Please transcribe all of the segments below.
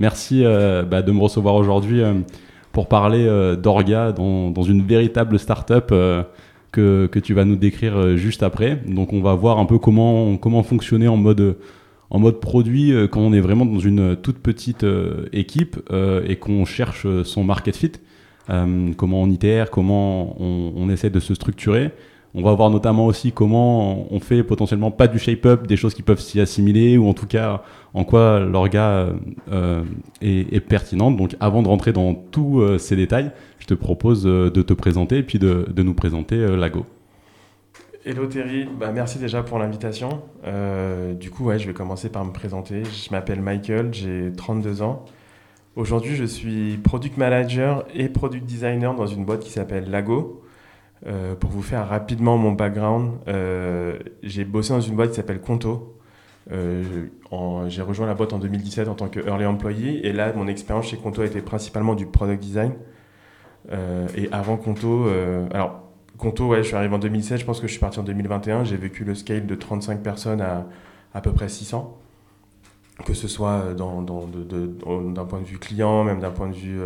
Merci euh, bah, de me recevoir aujourd'hui euh, pour parler euh, d'Orga dans, une véritable start-up que, tu vas nous décrire juste après. Donc on va voir un peu comment, comment fonctionner en mode, en mode produit quand on est vraiment dans une toute petite équipe et qu'on cherche son market fit. comment on itère, comment on essaie de se structurer. On va voir notamment aussi comment on fait potentiellement pas du shape-up, des choses qui peuvent s'y assimiler, ou en tout cas en quoi l'orga euh, est, est, pertinente. Donc avant de rentrer dans tous euh, ces détails, je te propose euh, de te présenter et puis de, nous présenter euh, Lago. Hello Terry, bah, merci déjà pour l'invitation. Euh, du coup, je vais commencer par me présenter. Je m'appelle Michael, j'ai 32 ans. Aujourd'hui, je suis product manager et product designer dans une boîte qui s'appelle Lago. Euh, pour vous faire rapidement mon background, euh, j'ai bossé dans une boîte qui s'appelle Conto. Euh, j'ai rejoint la boîte en 2017 en tant que early employee et là mon expérience chez Conto été principalement du product design. Et avant Conto, alors Conto, ouais, je suis arrivé en 2017, je pense que je suis parti en 2021, j'ai vécu le scale de 35 personnes à à peu près 600, que ce soit d'un point de vue client, même d'un point de vue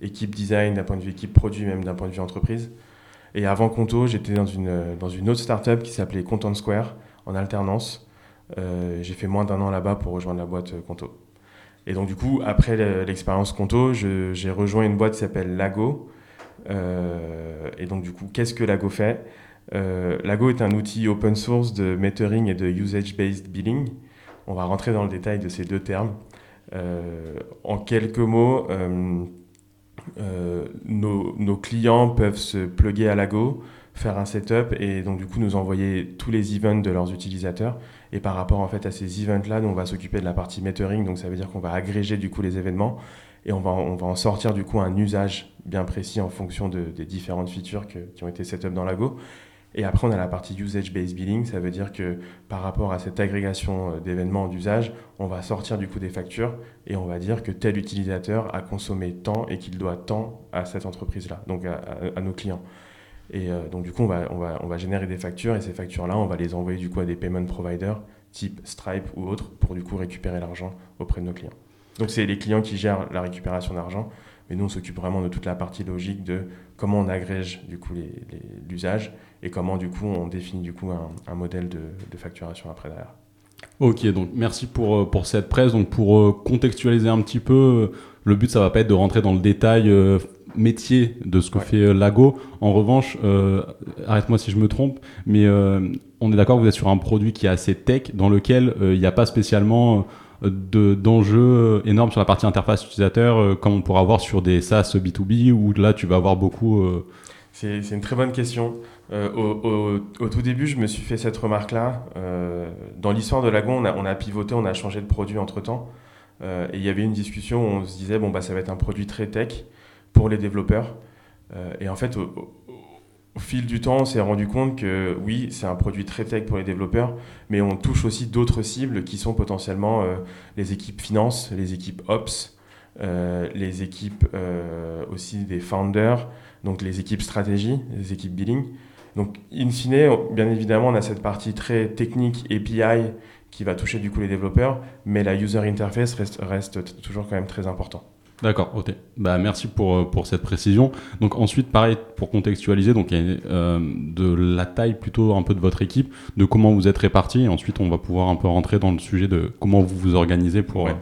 équipe design, d'un point de vue équipe produit, même d'un point de vue entreprise. Et avant Conto, j'étais dans une, dans une autre startup qui s'appelait Content Square en alternance. Euh, j'ai fait moins d'un an là-bas pour rejoindre la boîte Conto. Et donc du coup, après l'expérience Conto, j'ai rejoint une boîte qui s'appelle Lago. Euh, et donc du coup, qu'est-ce que Lago fait? Euh, Lago est un outil open source de metering et de usage-based billing. On va rentrer dans le détail de ces deux termes. Euh, en quelques mots, euh, euh, nos, nos, clients peuvent se plugger à Lago, faire un setup et donc du coup nous envoyer tous les events de leurs utilisateurs. Et par rapport en fait à ces events-là, on va s'occuper de la partie metering, donc ça veut dire qu'on va agréger du coup les événements et on va, on va en sortir du coup un usage bien précis en fonction de, des différentes features que, qui ont été setup dans Lago. Et après, on a la partie usage-based billing. Ça veut dire que par rapport à cette agrégation d'événements d'usage, on va sortir du coup des factures et on va dire que tel utilisateur a consommé tant et qu'il doit tant à cette entreprise-là, donc à, nos clients. Et euh, donc du coup, on va, on, va, on va générer des factures et ces factures-là, on va les envoyer du coup à des payment providers type Stripe ou autres pour du coup récupérer l'argent auprès de nos clients. Donc c'est les clients qui gèrent la récupération d'argent, mais nous on s'occupe vraiment de toute la partie logique de comment on agrège du coup l'usage et comment du coup on définit du coup un, un modèle de, de, facturation après derrière. Ok, donc merci pour, pour cette presse. Donc pour contextualiser un petit peu, le but ça va pas être de rentrer dans le détail euh, métier de ce que ouais. fait euh, Lago. En revanche, euh, arrête-moi si je me trompe, mais euh, on est d'accord que vous êtes sur un produit qui est assez tech, dans lequel il n'y a pas spécialement d'enjeux énormes sur la partie interface utilisateur, comme on pourra avoir sur des SaaS B2B, où là tu vas avoir beaucoup... C'est une très bonne question. Euh, au, tout début, je me suis fait cette remarque-là. Euh, dans l'histoire de Lagon, on a, pivoté, on a changé de produit entre-temps. Euh, et il y avait une discussion où on se disait, bon, bah, ça va être un produit très tech pour les développeurs. et en fait, au, fil du temps, on s'est rendu compte que oui, c'est un produit très tech pour les développeurs, mais on touche aussi d'autres cibles qui sont potentiellement les équipes finance, les équipes ops, les équipes aussi des founders, donc les équipes stratégie, les équipes billing. Donc, in fine, bien évidemment, on a cette partie très technique API qui va toucher du coup les développeurs, mais la user interface reste, reste toujours quand même très important. D'accord, ok. Bah, merci pour, pour cette précision. Donc ensuite, pareil, pour contextualiser, donc il y a euh, de la taille plutôt un peu de votre équipe, de comment vous êtes répartis, et ensuite on va pouvoir un peu rentrer dans le sujet de comment vous vous organisez pour... Ouais. Euh...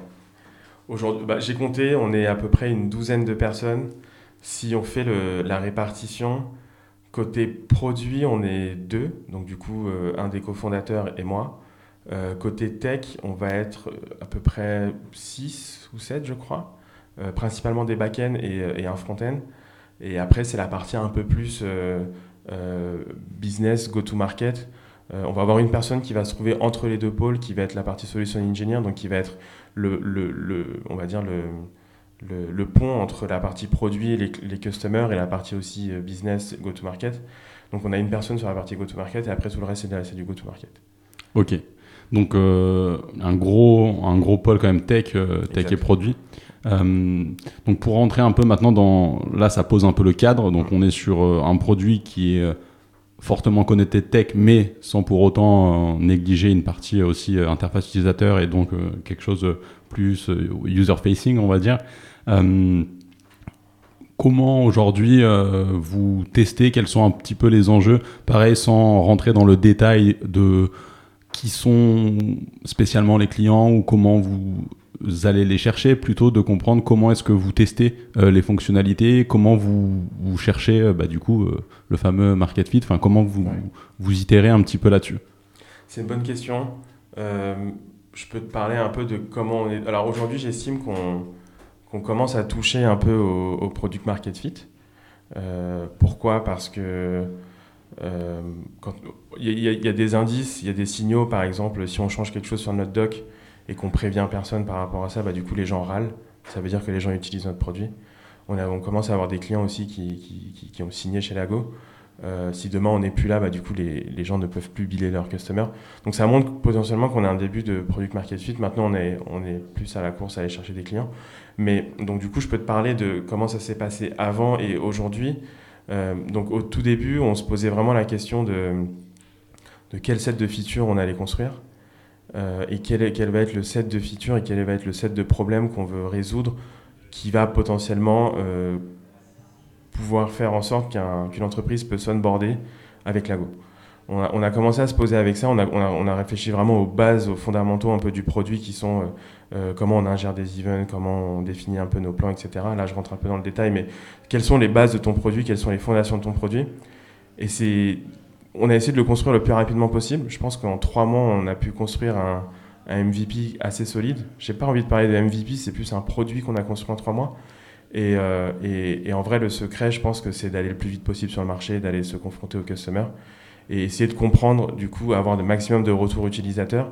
Aujourd'hui, bah, j'ai compté, on est à peu près une douzaine de personnes. Si on fait le, la répartition, Côté produit, on est deux, donc du coup, euh, un des cofondateurs et moi. Euh, côté tech, on va être à peu près 6 ou 7, je crois, euh, principalement des back-end et, un front-end. Et après, c'est la partie un peu plus euh, euh, business, go-to-market. on va avoir une personne qui va se trouver entre les deux pôles, qui va être la partie solution engineer, donc qui va être le on va dire le, le, pont entre la partie produit, les, les customers et la partie aussi business, go-to-market. Donc on a une personne sur la partie go-to-market et après tout le reste c'est du go-to-market. Ok. Donc un, gros, un gros pôle quand même tech, tech et produit. donc pour rentrer un peu maintenant dans... Là ça pose un peu le cadre. Donc mm. on est sur un produit qui est fortement connecté tech, mais sans pour autant euh, négliger une partie aussi euh, interface utilisateur et donc euh, quelque chose plus user-facing, on va dire. Comment aujourd'hui vous testez Quels sont un petit peu les enjeux? Pareil, sans rentrer dans le détail de qui sont spécialement les clients ou comment vous allez les chercher, plutôt de comprendre comment est-ce que vous testez euh, les fonctionnalités, comment vous, vous cherchez euh, bah, du coup euh, le fameux market fit, enfin comment vous, vous itérez un petit peu là-dessus? C'est une bonne question. je peux te parler un peu de comment on est. Alors aujourd'hui, j'estime qu'on commence à toucher un peu au, product market fit. pourquoi? Parce que il y, a des indices, il y a des signaux, par exemple, si on change quelque chose sur notre doc, et qu'on prévient personne par rapport à ça, bah, du coup les gens râlent. Ça veut dire que les gens utilisent notre produit. On, a, commence à avoir des clients aussi qui, ont signé chez Lago. Euh, si demain on n'est plus là, bah, du coup les, gens ne peuvent plus biller leurs customers. Donc ça montre potentiellement qu'on a un début de product market fit. Maintenant on est plus à la course à aller chercher des clients. Mais donc du coup je peux te parler de comment ça s'est passé avant et aujourd'hui. Euh, donc au tout début on se posait vraiment la question de, quel set de features on allait construire. Euh, et quel, va être le set de features et quel va être le set de problèmes qu'on veut résoudre qui va potentiellement euh, pouvoir faire en sorte qu'une entreprise peut s'onboarder avec Lago. On a, on a, commencé à se poser avec ça, on a, on a, réfléchi vraiment aux bases, aux fondamentaux un peu du produit qui sont euh, comment on ingère des events, comment on définit un peu nos plans, etc. Là, je rentre un peu dans le détail, mais quelles sont les bases de ton produit, quelles sont les fondations de ton produit? Et c'est on a essayé de le construire le plus rapidement possible. Je pense qu'en trois mois, on a pu construire un, MVP assez solide. J'ai pas envie de parler de MVP, c'est plus un produit qu'on a construit en trois mois. Euh, et, en vrai, le secret, je pense que c'est d'aller le plus vite possible sur le marché, d'aller se confronter aux customers et essayer de comprendre, du coup, avoir le maximum de retours utilisateurs.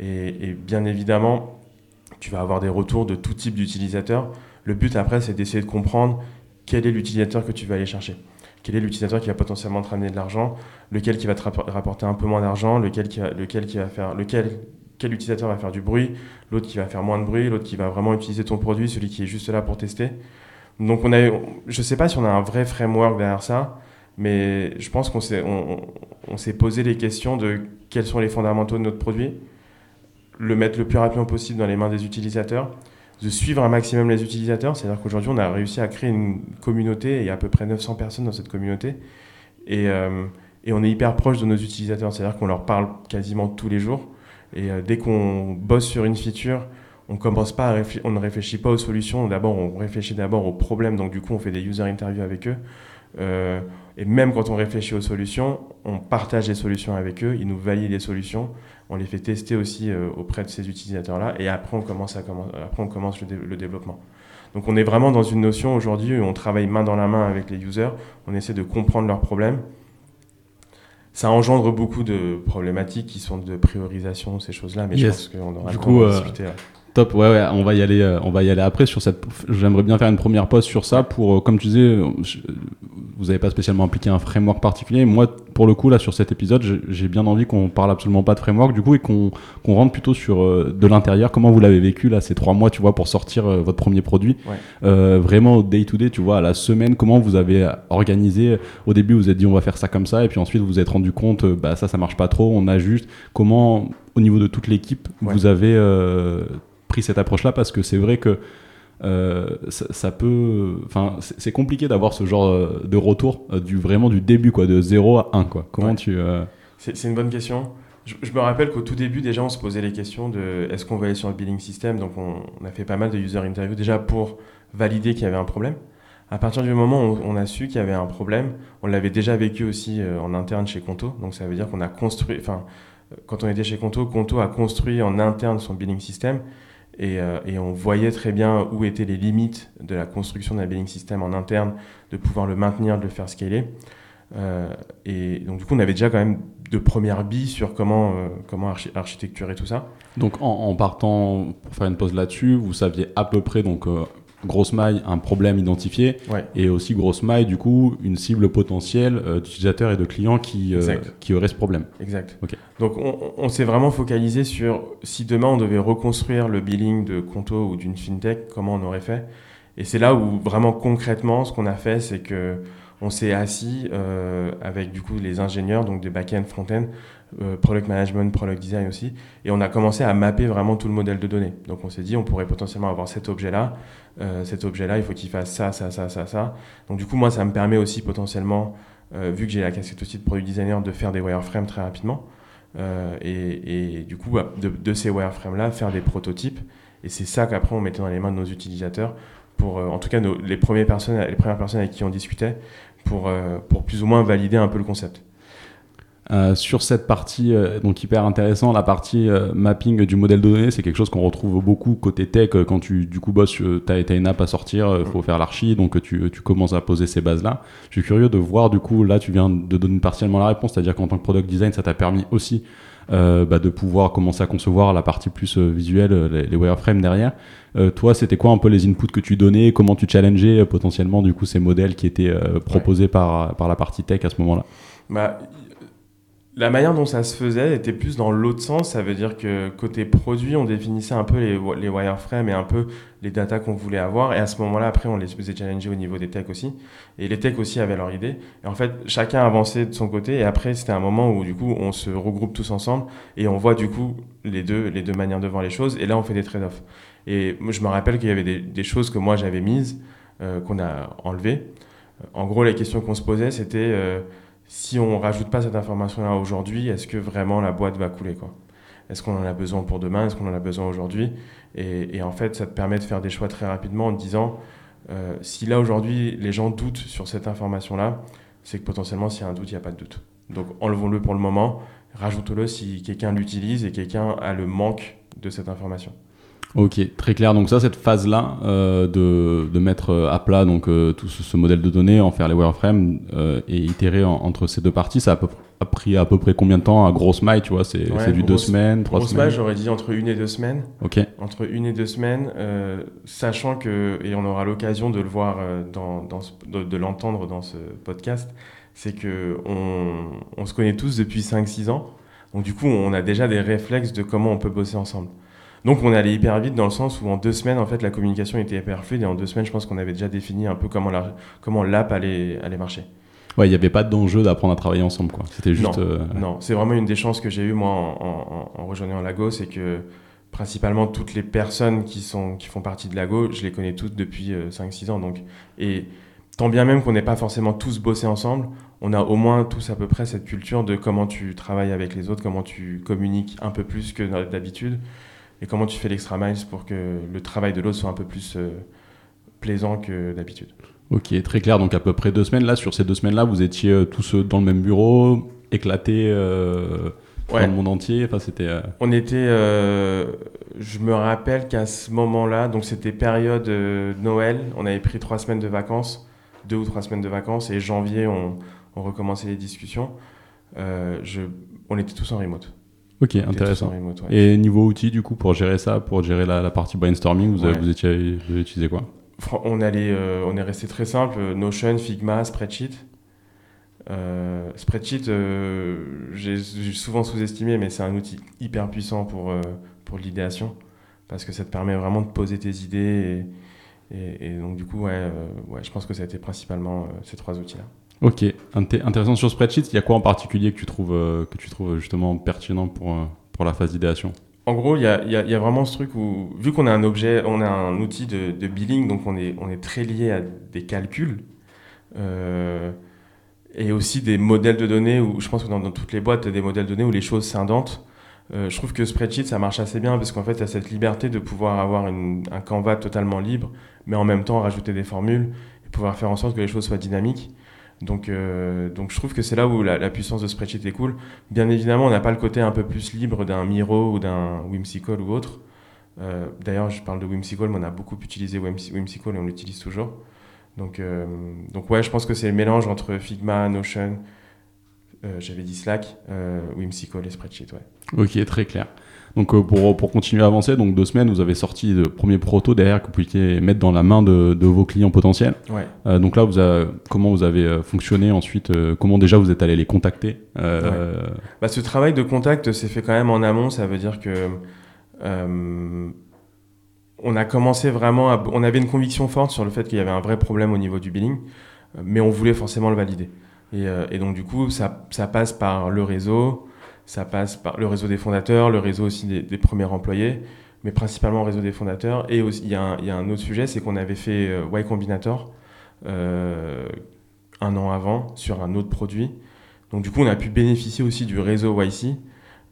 Et, et bien évidemment, tu vas avoir des retours de tout type d'utilisateurs. Le but après, c'est d'essayer de comprendre quel est l'utilisateur que tu vas aller chercher. Quel est l'utilisateur qui va potentiellement te ramener de l'argent, lequel qui va te rapporter un peu moins d'argent, lequel va faire, lequel, quel utilisateur va faire du bruit, l'autre qui va faire moins de bruit, l'autre qui va vraiment utiliser ton produit, celui qui est juste là pour tester? Donc on a, je sais pas si on a un vrai framework derrière ça, mais je pense qu'on s'est, on, s'est posé les questions de quels sont les fondamentaux de notre produit, le mettre le plus rapidement possible dans les mains des utilisateurs, de suivre un maximum les utilisateurs. C'est-à-dire qu'aujourd'hui, on a réussi à créer une communauté, et il y a à peu près 900 personnes dans cette communauté. Et, euh, et on est hyper proche de nos utilisateurs, c'est-à-dire qu'on leur parle quasiment tous les jours. Et euh, dès qu'on bosse sur une feature, on commence pas à on ne réfléchit pas aux solutions. D'abord, on réfléchit d'abord aux problèmes. Donc, du coup, on fait des user interviews avec eux. Euh, et même quand on réfléchit aux solutions, on partage les solutions avec eux. Ils nous valident les solutions on les fait tester aussi euh, auprès de ces utilisateurs-là, et après on commence, à après on commence le, développement. Donc on est vraiment dans une notion aujourd'hui où on travaille main dans la main avec les users, on essaie de comprendre leurs problèmes. Ça engendre beaucoup de problématiques qui sont de priorisation, ces choses-là, mais je pense qu'on aura du coup, euh, discuter. On va y aller, euh, on va y aller après sur cette. J'aimerais bien faire une première pause sur ça pour, euh, comme tu disais, euh, vous n'avez pas spécialement appliqué un framework particulier. Moi, pour le coup, là, sur cet épisode, j'ai bien envie qu'on parle absolument pas de framework, du coup, et qu'on rentre plutôt sur de l'intérieur. Comment vous l'avez vécu là ces trois mois, tu vois, pour sortir votre premier produit, vraiment au day to day, tu vois, à la semaine. Comment vous avez organisé Au début, vous vous êtes dit on va faire ça comme ça, et puis ensuite vous vous êtes rendu compte, bah ça, ça marche pas trop, on ajuste. Comment au niveau de toute l'équipe, vous avez pris cette approche-là? Parce que c'est vrai que euh, ça, peut, enfin, c'est compliqué d'avoir ce genre euh, de retour euh, du vraiment du début quoi, de 0 à 1 quoi. Comment tu C'est une bonne question. Je, me rappelle qu'au tout début déjà on se posait les questions de est-ce qu'on va aller sur le billing system? Donc on, a fait pas mal de user interviews déjà pour valider qu'il y avait un problème. À partir du moment où on a su qu'il y avait un problème, on l'avait déjà vécu aussi en interne chez Conto. Donc ça veut dire qu'on a construit, enfin, quand on était chez Conto, Conto a construit en interne son billing system euh, et, on voyait très bien où étaient les limites de la construction d'un billing system en interne, de pouvoir le maintenir, de le faire scaler. Euh, et donc du coup, on avait déjà quand même de premières billes sur comment, euh, comment architecturer tout ça. Donc en, partant, pour faire une pause là-dessus, vous saviez à peu près donc grosse maille, un problème identifié, Ouais. et aussi grosse maille, du coup, une cible potentielle euh, d'utilisateurs et de clients qui, euh, qui auraient ce problème. Exact. Ok. Donc on, on s'est vraiment focalisé sur si demain on devait reconstruire le billing de Conto ou d'une fintech, comment on aurait fait. Et c'est là où vraiment concrètement ce qu'on a fait, c'est que on s'est assis euh, avec du coup les ingénieurs, donc des back-end, front-end, product management, product design aussi, et on a commencé à mapper vraiment tout le modèle de données. Donc on s'est dit on pourrait potentiellement avoir cet objet-là, euh, cet objet-là, il faut qu'il fasse ça, ça, ça, ça, ça. Donc du coup moi ça me permet aussi potentiellement, euh, vu que j'ai la casquette aussi de product designer, de faire des wireframes très rapidement. Euh, et, du coup, bah, de, ces wireframes-là, faire des prototypes. Et c'est ça qu'après, on mettait dans les mains de nos utilisateurs, pour, euh, en tout cas, les, premières personnes, les premières personnes avec qui on discutait, pour, euh, pour plus ou moins valider un peu le concept. Euh, sur cette partie, euh, donc hyper intéressant, la partie euh, mapping du modèle de données, c'est quelque chose qu'on retrouve beaucoup côté tech euh, quand tu du coup bosses, tu as, une app à sortir, faut faire l'archi, donc euh, tu, tu commences à poser ces bases-là. Je suis curieux de voir du coup, là tu viens de donner partiellement la réponse, c'est-à-dire qu'en tant que product design, ça t'a permis aussi euh, bah, de pouvoir commencer à concevoir la partie plus euh, visuelle, euh, les, les wireframes derrière. Euh, toi, c'était quoi un peu les inputs que tu donnais? Comment tu challengeais euh, potentiellement du coup ces modèles qui étaient euh, proposés par, par la partie tech à ce moment-là? Bah, la manière dont ça se faisait était plus dans l'autre sens. Ça veut dire que côté produit, on définissait un peu les, wi- les wireframes et un peu les datas qu'on voulait avoir. Et à ce moment-là, après, on les faisait challenger au niveau des techs aussi. Et les techs aussi avaient leur idée. Et en fait, chacun avançait de son côté. Et après, c'était un moment où, du coup, on se regroupe tous ensemble et on voit, du coup, les deux, les deux manières de voir les choses. Et là, on fait des trade-offs. Et je me rappelle qu'il y avait des, des choses que moi, j'avais mises, euh, qu'on a enlevées. En gros, la question qu'on se posait, c'était... euh, si on rajoute pas cette information-là aujourd'hui, est-ce que vraiment la boîte va couler quoi? Est-ce qu'on en a besoin pour demain? Est-ce qu'on en a besoin aujourd'hui? Et, en fait, ça te permet de faire des choix très rapidement en te disant euh, si là aujourd'hui les gens doutent sur cette information-là, c'est que potentiellement s'il y a un doute, il n'y a pas de doute. Donc enlevons-le pour le moment, rajoutons-le si quelqu'un l'utilise et quelqu'un a le manque de cette information. Ok, très clair. Donc ça, cette phase-là euh, de, de mettre euh, à plat donc euh, tout ce, ce modèle de données, en faire les wireframes euh, et itérer en- entre ces deux parties, ça a, à peu- a pris à peu près combien de temps à grosse maille, tu vois? C'est Ouais, du deux grosse- semaines, trois Grosse semaines? match, j'aurais dit entre une et deux semaines. Ok. entre une et deux semaines, sachant que, et on aura l'occasion de le voir, dans, dans ce- de, de l'entendre dans ce podcast, c'est que on, on se connaît tous depuis 5-6 ans. Donc du coup, on a déjà des réflexes de comment on peut bosser ensemble. Donc on est allé hyper vite dans le sens où en deux semaines, en fait, la communication était hyper fluide et en deux semaines, je pense qu'on avait déjà défini un peu comment la- comment l'app allait, allait marcher. Ouais, il n'y avait pas d'enjeu d'apprendre à travailler ensemble, quoi. C'était juste. Non, euh, Non, c'est vraiment une des chances que j'ai eues moi en, en- en rejoignant Lago, c'est que principalement toutes les personnes qui, sont, qui font partie de Lago, je les connais toutes depuis euh, 5-6 ans. Donc, et tant bien même qu'on n'ait pas forcément tous bossé ensemble, on a au moins tous à peu près cette culture de comment tu travailles avec les autres, comment tu communiques un peu plus que d'habitude, et comment tu fais l'extra miles pour que le travail de l'autre soit un peu plus euh, plaisant que d'habitude? Ok, très clair. Donc à peu près deux semaines. Là, sur ces deux semaines-là, vous étiez euh, tous euh, dans le même bureau, éclatés euh, Ouais. dans le monde entier. Enfin, c'était. euh, On était, je me rappelle qu'à ce moment-là, donc c'était période Noël, on avait pris trois semaines de vacances, deux ou trois semaines de vacances, et janvier, on, on recommençait les discussions. Je, on était tous en remote. Ok, intéressant. en remote, ouais. Et niveau outils, du coup, pour gérer ça, pour gérer la, la partie brainstorming, vous, avez- Ouais. vous étiez, vous avez utilisé quoi? On, allait, euh, on est resté très simple, euh, Notion, Figma, Spreadsheet. Euh, Spreadsheet, euh, j'ai souvent sous-estimé, mais c'est un outil hyper puissant pour, pour l'idéation, parce que ça te permet vraiment de poser tes idées. Et, et- et donc, du coup, ouais, ouais, je pense que ça a été principalement ces trois outils-là. Ok, Inté- intéressant sur Spreadsheet. Il y a quoi en particulier que tu trouves, euh, que tu trouves justement pertinent pour, euh, pour la phase d'idéation? En gros, il y a, y y a vraiment ce truc où, vu qu'on a un objet, on a un outil de, de billing, donc on est, on est très lié à des calculs, euh, et aussi des modèles de données, où je pense que dans, toutes les boîtes, tu as des modèles de données où les choses s'indentent. Je trouve que Spreadsheet, ça marche assez bien, parce qu'en fait, tu as cette liberté de pouvoir avoir un canvas totalement libre, mais en même temps rajouter des formules, et pouvoir faire en sorte que les choses soient dynamiques. Donc, euh, donc je trouve que c'est là où la, puissance de Spreadsheet est cool. Bien évidemment, on n'a pas le côté un peu plus libre d'un Miro ou d'un Whimsical ou autre. Euh, D'ailleurs, je parle de Whimsical, mais on a beaucoup utilisé Whims- Whimsical et on l'utilise toujours. Donc, euh, donc ouais, je pense que c'est le mélange entre Figma, Notion, euh, j'avais dit Slack, euh, Whimsical et Spreadsheet. Ouais. Ok, très clair. Donc euh, pour, pour continuer à avancer, donc deux semaines, vous avez sorti le premier proto derrière que vous pouviez mettre dans la main de, de vos clients potentiels. Ouais. Euh, donc là, vous comment vous avez euh, fonctionné ensuite euh, Comment déjà vous êtes allé les contacter Bah, ce travail de contact s'est fait quand même en amont. Ça veut dire que on a commencé vraiment. À, on avait une conviction forte sur le fait qu'il y avait un vrai problème au niveau du billing, mais on voulait forcément le valider. Et, et donc du coup, ça, ça passe par le réseau, ça passe par le réseau des fondateurs, le réseau aussi des, premiers employés, mais principalement le réseau des fondateurs. Et aussi, il y, a un- il y a un autre sujet, c'est qu'on avait fait euh, Y Combinator euh, un an avant sur un autre produit. Donc du coup, on a pu bénéficier aussi du réseau YC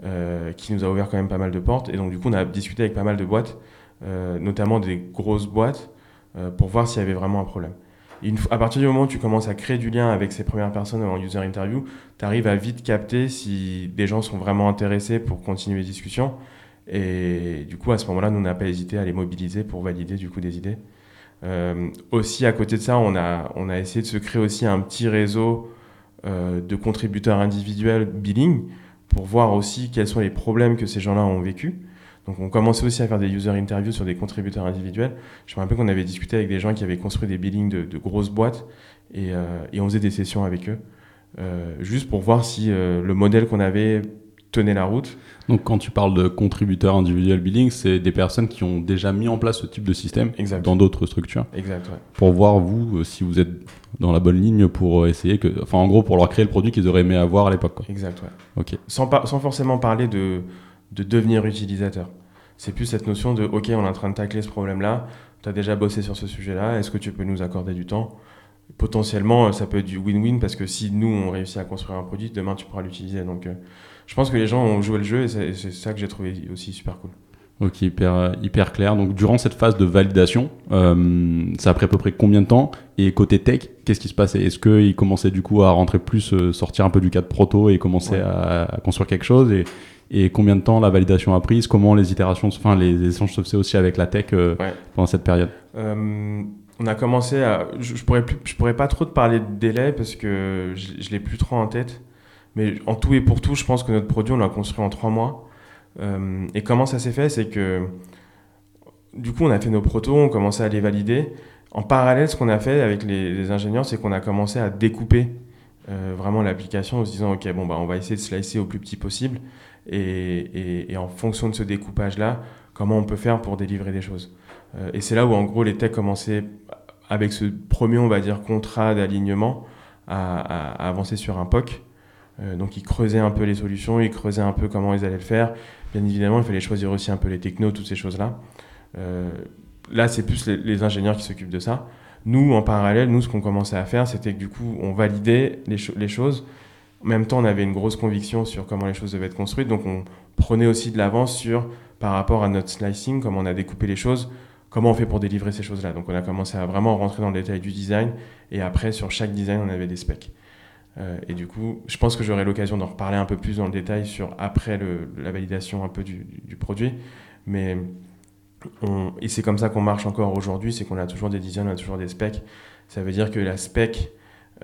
euh, qui nous a ouvert quand même pas mal de portes. Et donc du coup, on a discuté avec pas mal de boîtes, euh, notamment des grosses boîtes, euh, pour voir s'il y avait vraiment un problème. À partir du moment où tu commences à créer du lien avec ces premières personnes en user interview, tu arrives à vite capter si des gens sont vraiment intéressés pour continuer les discussions. Et du coup, à ce moment-là, nous, on n'a pas hésité à les mobiliser pour valider du coup des idées. Euh, aussi, à côté de ça, on a, on a essayé de se créer aussi un petit réseau euh, de contributeurs individuels billing pour voir aussi quels sont les problèmes que ces gens-là ont vécu. Donc, on commençait aussi à faire des user interviews sur des contributeurs individuels. Je me rappelle qu'on avait discuté avec des gens qui avaient construit des billings de, de grosses boîtes et, euh, et on faisait des sessions avec eux, euh, juste pour voir si euh, le modèle qu'on avait tenait la route. Donc quand tu parles de contributeurs individuels billing, c'est des personnes qui ont déjà mis en place ce type de système Exact. dans d'autres structures Exact, ouais. pour voir vous si vous êtes dans la bonne ligne pour essayer que, enfin en gros pour leur créer le produit qu'ils auraient aimé avoir à l'époque. Exact, ouais. Ok. sans forcément parler de, de devenir utilisateur. C'est plus cette notion de OK, on est en train de tacler ce problème-là, tu as déjà bossé sur ce sujet-là, est-ce que tu peux nous accorder du temps? Potentiellement, euh, ça peut être du win-win parce que si nous, on réussit à construire un produit, demain, tu pourras l'utiliser. Donc, euh, je pense que les gens ont joué le jeu et c'est ça que j'ai trouvé aussi super cool. Ok, hyper, euh, hyper clair. Donc, durant cette phase de validation, euh, ça a pris à peu près combien de temps? Et côté tech, qu'est-ce qui se passait? Est-ce qu'ils commençaient du coup à rentrer plus, sortir un peu du cadre proto et commencer Ouais. à, à construire quelque chose? Et, et combien de temps la validation a pris Comment les itérations, enfin les échanges se faisaient aussi avec la tech euh, Ouais. pendant cette période Euh, on a commencé à. Je, je pourrais plus, je pourrais pas trop te parler de délai parce que je, je l'ai plus trop en tête. Mais en tout et pour tout, je pense que notre produit, on l'a construit en trois mois. Euh, et comment ça s'est fait C'est que du coup, on a fait nos protos, on commençait à les valider. En parallèle, ce qu'on a fait avec les, les ingénieurs, c'est qu'on a commencé à découper vraiment l'application en se disant ok, bon, bah, on va essayer de slicer au plus petit possible. Et, en fonction de ce découpage-là, comment on peut faire pour délivrer des choses. Euh, et c'est là où, en gros, les techs commençaient, avec ce premier, on va dire, contrat d'alignement, à, avancer sur un POC. Euh, donc, ils creusaient un peu les solutions, ils creusaient un peu comment ils allaient le faire. Bien évidemment, il fallait choisir aussi un peu les technos, toutes ces choses-là. Euh, là, c'est plus les, ingénieurs qui s'occupent de ça. Nous, en parallèle, nous, ce qu'on commençait à faire, c'était que du coup, on validait les choses. En même temps, on avait une grosse conviction sur comment les choses devaient être construites. Donc, on prenait aussi de l'avance sur, par rapport à notre slicing, comment on a découpé les choses, comment on fait pour délivrer ces choses-là. Donc, on a commencé à vraiment rentrer dans le détail du design. Et après, sur chaque design, on avait des specs. Euh, et du coup, je pense que j'aurai l'occasion d'en reparler un peu plus dans le détail sur après la validation un peu du, du- du produit. Mais et c'est comme ça qu'on marche encore aujourd'hui, c'est qu'on a toujours des designs, on a toujours des specs. Ça veut dire que la spec,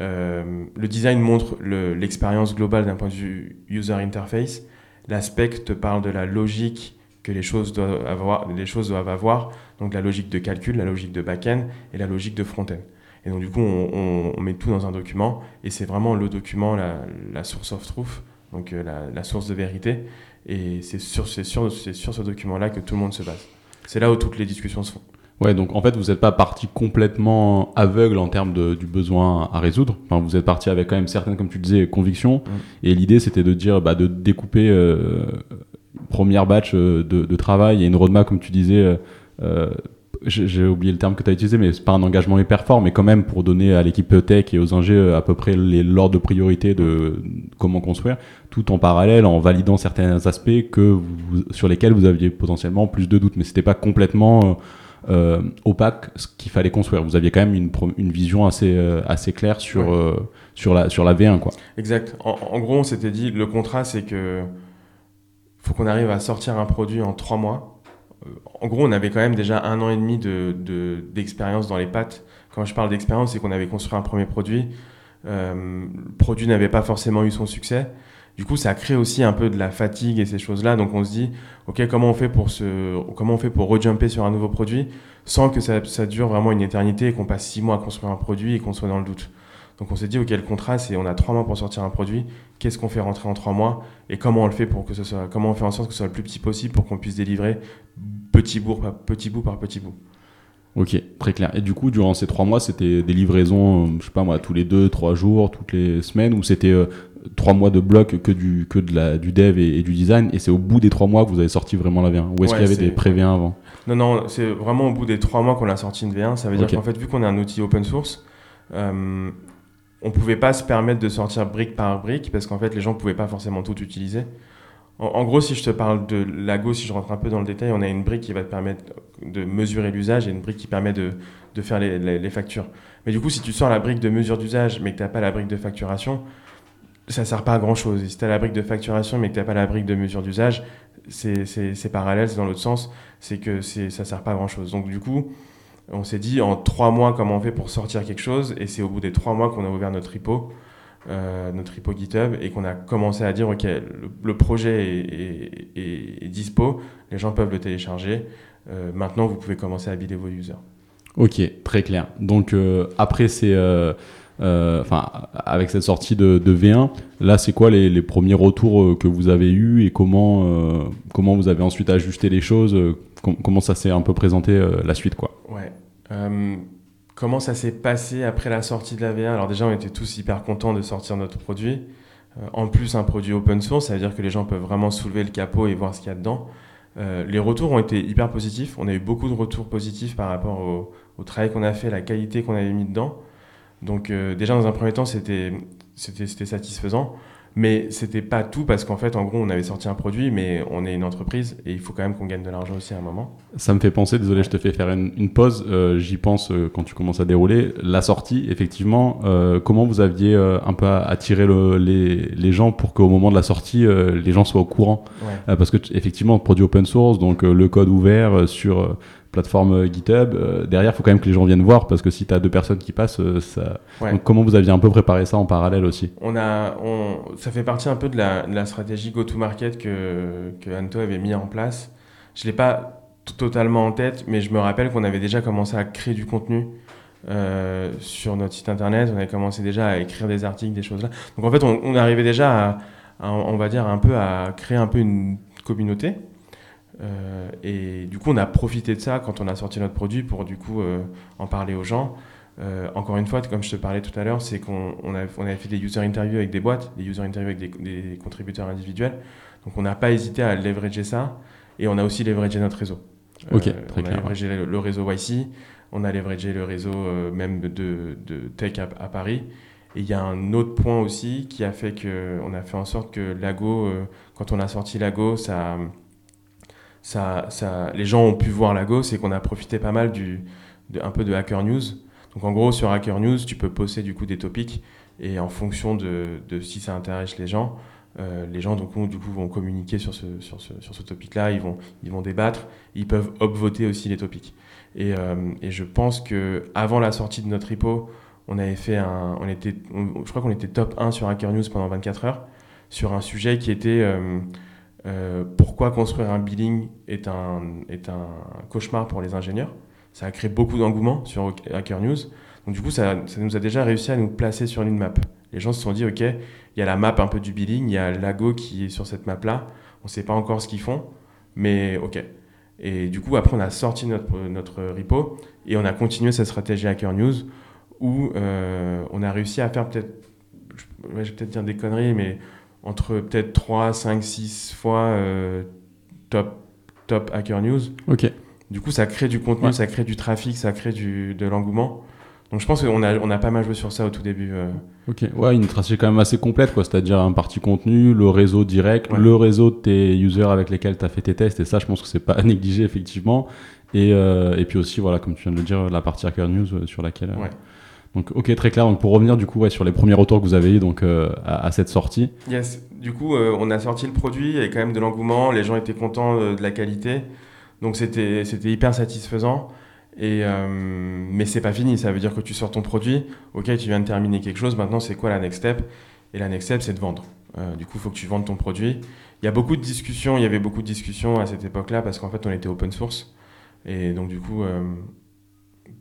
euh, le design montre le- l'expérience globale d'un point de vue user interface. La spec te parle de la logique que les choses doivent avoir, les choses doivent avoir, donc la logique de calcul, la logique de back-end et la logique de front-end. Et donc du coup, on, met tout dans un document et c'est vraiment le document, la, source of truth, donc euh, la, source de vérité. Et c'est sur ce document-là que tout le monde se base. C'est là où toutes les discussions se font. Ouais, donc en fait, vous n'êtes pas parti complètement aveugle en termes de- du besoin à résoudre. Enfin, vous êtes parti avec quand même certaines, comme tu disais, convictions. Et l'idée, c'était de dire, bah, de découper euh, première batch euh, de, de travail et une roadmap, comme tu disais. euh, euh, j'ai oublié le terme que tu as utilisé, mais c'est pas un engagement hyper fort, mais quand même pour donner à l'équipe tech et aux ingés euh, à peu près les- l'ordre de priorité de comment construire, tout en parallèle en validant certains aspects que vous- sur lesquels vous aviez potentiellement plus de doutes, mais c'était pas complètement euh, opaque ce qu'il fallait construire. Vous aviez quand même une, vision assez, euh, assez claire sur, Ouais. euh, sur, la, sur la V1. Quoi. Exact. En, en gros, on s'était dit, le contrat, c'est que faut qu'on arrive à sortir un produit en trois mois. Euh, En gros, on avait quand même déjà un an et demi de, de- d'expérience dans les pattes. Quand je parle d'expérience, c'est qu'on avait construit un premier produit. Euh, le produit n'avait pas forcément eu son succès. Du coup, ça crée aussi un peu de la fatigue et ces choses-là. Donc, on se dit, OK, comment on fait pour, se, comment rejumper sur un nouveau produit sans que ça, dure vraiment une éternité et qu'on passe six mois à construire un produit et qu'on soit dans le doute? Donc on s'est dit, ok, le contrat, c'est on a trois mois pour sortir un produit. Qu'est-ce qu'on fait rentrer en trois mois? Et comment on le fait pour que ce soit, en sorte que ce soit le plus petit possible pour qu'on puisse délivrer petit bout par petit bout par. Ok, très clair. Et du coup, durant ces trois mois, c'était des livraisons, euh, je sais pas moi, tous les deux, trois jours, toutes les semaines, ou c'était euh, trois mois de bloc que du que de la du dev et, du design, et c'est au bout des trois mois que vous avez sorti vraiment la V1. Ou est-ce qu'il y avait des pré-V1 avant? Non, non, c'est vraiment au bout des trois mois qu'on a sorti une V1. Ça veut dire qu'en fait, vu qu'on est un outil open source, euh, on pouvait pas se permettre de sortir brique par brique parce qu'en fait les gens pouvaient pas forcément tout utiliser. En, gros, si je te parle de Lago, si je rentre un peu dans le détail, on a une brique qui va te permettre de mesurer l'usage et une brique qui permet de, faire les, factures. Mais du coup, si tu sors la brique de mesure d'usage mais que tu n'as pas la brique de facturation, ça sert pas à grand chose. si tu as la brique de facturation mais que tu n'as pas la brique de mesure d'usage, c'est parallèle, c'est dans l'autre sens, c'est que ça sert pas à grand chose. Donc du coup, on s'est dit en trois mois comment on fait pour sortir quelque chose? Et c'est au bout des trois mois qu'on a ouvert notre repo, euh, notre repo GitHub et qu'on a commencé à dire ok le, projet est, dispo, les gens peuvent le télécharger, euh, maintenant vous pouvez commencer à builder vos users. Ok, très clair. Donc euh, après c'est enfin avec cette sortie de, V1, là c'est quoi les, premiers retours que vous avez eus et comment comment vous avez ensuite ajusté les choses, comment ça s'est un peu présenté la suite quoi? Ouais. Euh, comment ça s'est passé après la sortie de la V1 Alors déjà, on était tous hyper contents de sortir notre produit. Euh, en plus, un produit open source, ça veut dire que les gens peuvent vraiment soulever le capot et voir ce qu'il y a dedans. Euh, les retours ont été hyper positifs. On a eu beaucoup de retours positifs par rapport au, au travail qu'on a fait, la qualité qu'on avait mis dedans. Donc déjà, dans un premier temps, c'était satisfaisant. Mais c'était pas tout parce qu'en fait, en gros, on avait sorti un produit, mais on est une entreprise et il faut quand même qu'on gagne de l'argent aussi à un moment. Ça me fait penser, désolé, je te fais faire une, pause. Euh, j'y pense euh, quand tu commences à dérouler. La sortie, effectivement, euh, comment vous aviez un peu attiré les, les, gens pour qu'au moment de la sortie, les gens soient au courant? Parce que, effectivement, produit open source, donc le code ouvert sur plateforme euh, GitHub, euh, derrière, il faut quand même que les gens viennent voir parce que si tu as deux personnes qui passent, euh, ça... comment vous aviez un peu préparé ça en parallèle aussi? On a, on... Ça fait partie un peu de la, de la stratégie go-to-market que, que Anto avait mis en place. Je ne l'ai pas totalement en tête, mais je me rappelle qu'on avait déjà commencé à créer du contenu sur notre site internet. On avait commencé déjà à écrire des articles, des choses là. Donc en fait, on, on arrivait déjà à, on va dire, un peu à créer un peu une communauté. Euh, et du coup, on a profité de ça quand on a sorti notre produit pour du coup euh, en parler aux gens. Euh, encore une fois, comme je te parlais tout à l'heure, c'est qu'on on avait fait des user interviews avec des boîtes, des user interviews avec des, contributeurs individuels. Donc on n'a pas hésité à leverager ça et on a aussi leveragé notre réseau. Ok, très on a leveragé le, réseau YC, on a leveragé le réseau même de, de Tech à, à, Paris. Et il y a un autre point aussi qui a fait que on a fait en sorte que Lago, quand on a sorti Lago, ça ça, ça, les gens ont pu voir Lago, c'est qu'on a profité pas mal du, un peu de Hacker News. Donc en gros, sur Hacker News, tu peux poster du coup des topics et en fonction de, de si ça intéresse les gens, euh, les gens donc, du coup vont communiquer sur ce, sur ce, sur ce topic-là, ils vont, ils vont débattre, ils peuvent upvoter aussi les topics. Et, euh, et, je pense que avant la sortie de notre repo, on avait fait un, on était, je crois qu'on était top 1 sur Hacker News pendant 24 heures sur un sujet qui était euh, euh, pourquoi construire un billing est un, est un cauchemar pour les ingénieurs. Ça a créé beaucoup d'engouement sur Hacker News. Donc du coup, ça, ça, nous a déjà réussi à nous placer sur une map. Les gens se sont dit, OK, il y a la map un peu du billing, il y a Lago qui est sur cette map-là. On ne sait pas encore ce qu'ils font, mais OK. Et du coup, après, on a sorti notre, notre repo et on a continué cette stratégie Hacker News où euh, on a réussi à faire peut-être, je vais peut-être dire des conneries, mais entre peut-être 3, 5, 6 fois euh, top, top Hacker News. Ok. Du coup, ça crée du contenu, ça crée du trafic, ça crée du, de l'engouement. Donc je pense qu'on a, on a pas mal joué sur ça au tout début. Euh. Ok, ouais, une stratégie quand même assez complète, quoi. C'est-à-dire un parti contenu, le réseau direct, le réseau de tes users avec lesquels tu as fait tes tests, et ça, je pense que c'est pas à négliger, effectivement. Et, euh, et puis aussi, voilà, comme tu viens de le dire, la partie Hacker News sur laquelle. Ouais. Donc, ok, très clair. Donc, pour revenir du coup ouais, sur les premiers retours que vous avez eu donc euh, à, cette sortie. Yes. Du coup, euh, on a sorti le produit, il y avait quand même de l'engouement, les gens étaient contents euh, de la qualité, donc c'était c'était hyper satisfaisant. Et mais c'est pas fini. Ça veut dire que tu sors ton produit. Ok, tu viens de terminer quelque chose. Maintenant, c'est quoi la next step? Et la next step, c'est de vendre. du coup, il faut que tu vendes ton produit. Il y a beaucoup de discussions, il y avait beaucoup de discussions à cette époque-là parce qu'en fait, on était open source. Et donc, du coup,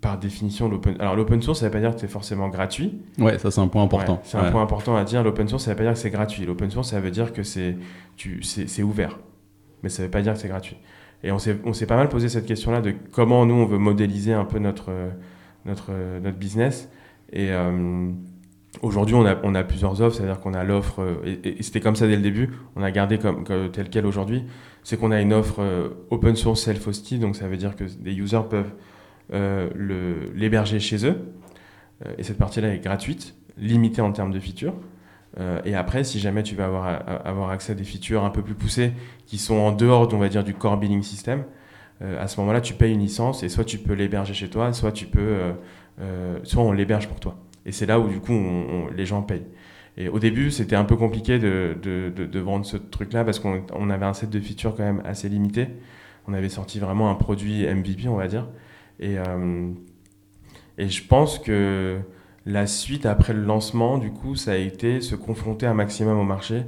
par définition, l'open. Alors, l'open source, ça ne veut pas dire que c'est forcément gratuit. Ouais, ça, c'est un point important. c'est un point important à dire. L'open source, ça ne veut pas dire que c'est gratuit. L'open source, ça veut dire que c'est, tu, c'est, ouvert. Mais ça ne veut pas dire que c'est gratuit. Et on s'est, on s'est pas mal posé cette question-là de comment nous, on veut modéliser un peu notre, notre, notre business. Et euh, aujourd'hui, on a, on a plusieurs offres, c'est-à-dire qu'on a l'offre, et, c'était comme ça dès le début, on a gardé comme, tel quel aujourd'hui, c'est qu'on a une offre open source self-hosted, donc ça veut dire que des users peuvent l'héberger chez eux. Euh, et cette partie-là est gratuite, limitée en termes de features. Euh, et après, si jamais tu veux avoir, avoir accès à des features un peu plus poussées qui sont en dehors, on va dire, du core billing system, à ce moment-là, tu payes une licence et soit tu peux l'héberger chez toi, soit tu peux, soit on l'héberge pour toi. Et c'est là où du coup les gens payent. Et au début, c'était un peu compliqué de, de, vendre ce truc-là parce qu'on avait un set de features quand même assez limité. On avait sorti vraiment un produit MVP, on va dire. Et, euh, et je pense que la suite après le lancement, du coup, ça a été se confronter un maximum au marché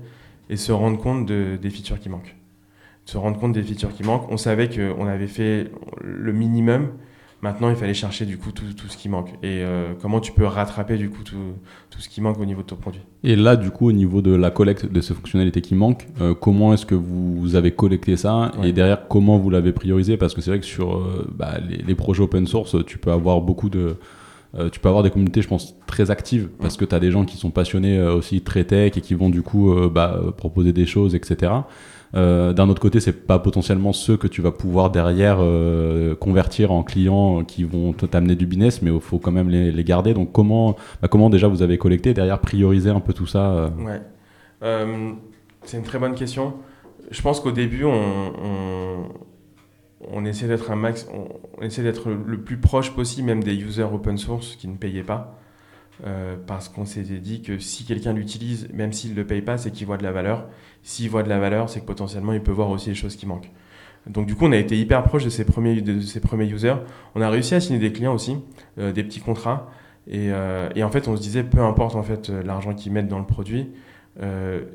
et se rendre compte de, des features qui manquent. Se rendre compte des features qui manquent. On savait qu'on avait fait le minimum, Maintenant, il fallait chercher du coup tout, tout ce qui manque. Et euh, comment tu peux rattraper du coup tout, tout, ce qui manque au niveau de ton produit? Et là, du coup, au niveau de la collecte de ces fonctionnalités qui manquent, euh, comment est-ce que vous avez collecté ça? Et derrière, comment vous l'avez priorisé? Parce que c'est vrai que sur euh, bah, les, projets open source, tu peux avoir beaucoup de... tu peux avoir des communautés, je pense, très actives parce que tu as des gens qui sont passionnés aussi très tech et qui vont du coup bah, proposer des choses, etc. Euh, d'un autre côté, c'est pas potentiellement ceux que tu vas pouvoir derrière euh, convertir en clients qui vont t'amener du business, mais il faut quand même les, garder. Donc comment, bah, comment déjà vous avez collecté derrière prioriser un peu tout ça euh? Ouais, c'est une très bonne question. Je pense qu'au début, on, on, essaie d'être un max, on, essaie d'être le plus proche possible même des users open source qui ne payaient pas. Parce qu'on s'était dit que si quelqu'un l'utilise, même s'il ne le paye pas, c'est qu'il voit de la valeur. S'il voit de la valeur, c'est que potentiellement, il peut voir aussi les choses qui manquent. Donc du coup, on a été hyper proche de ces premiers, de ces premiers users. On a réussi à signer des clients aussi, euh, des petits contrats. Et, euh, et, en fait, on se disait, peu importe en fait euh, l'argent qu'ils mettent dans le produit,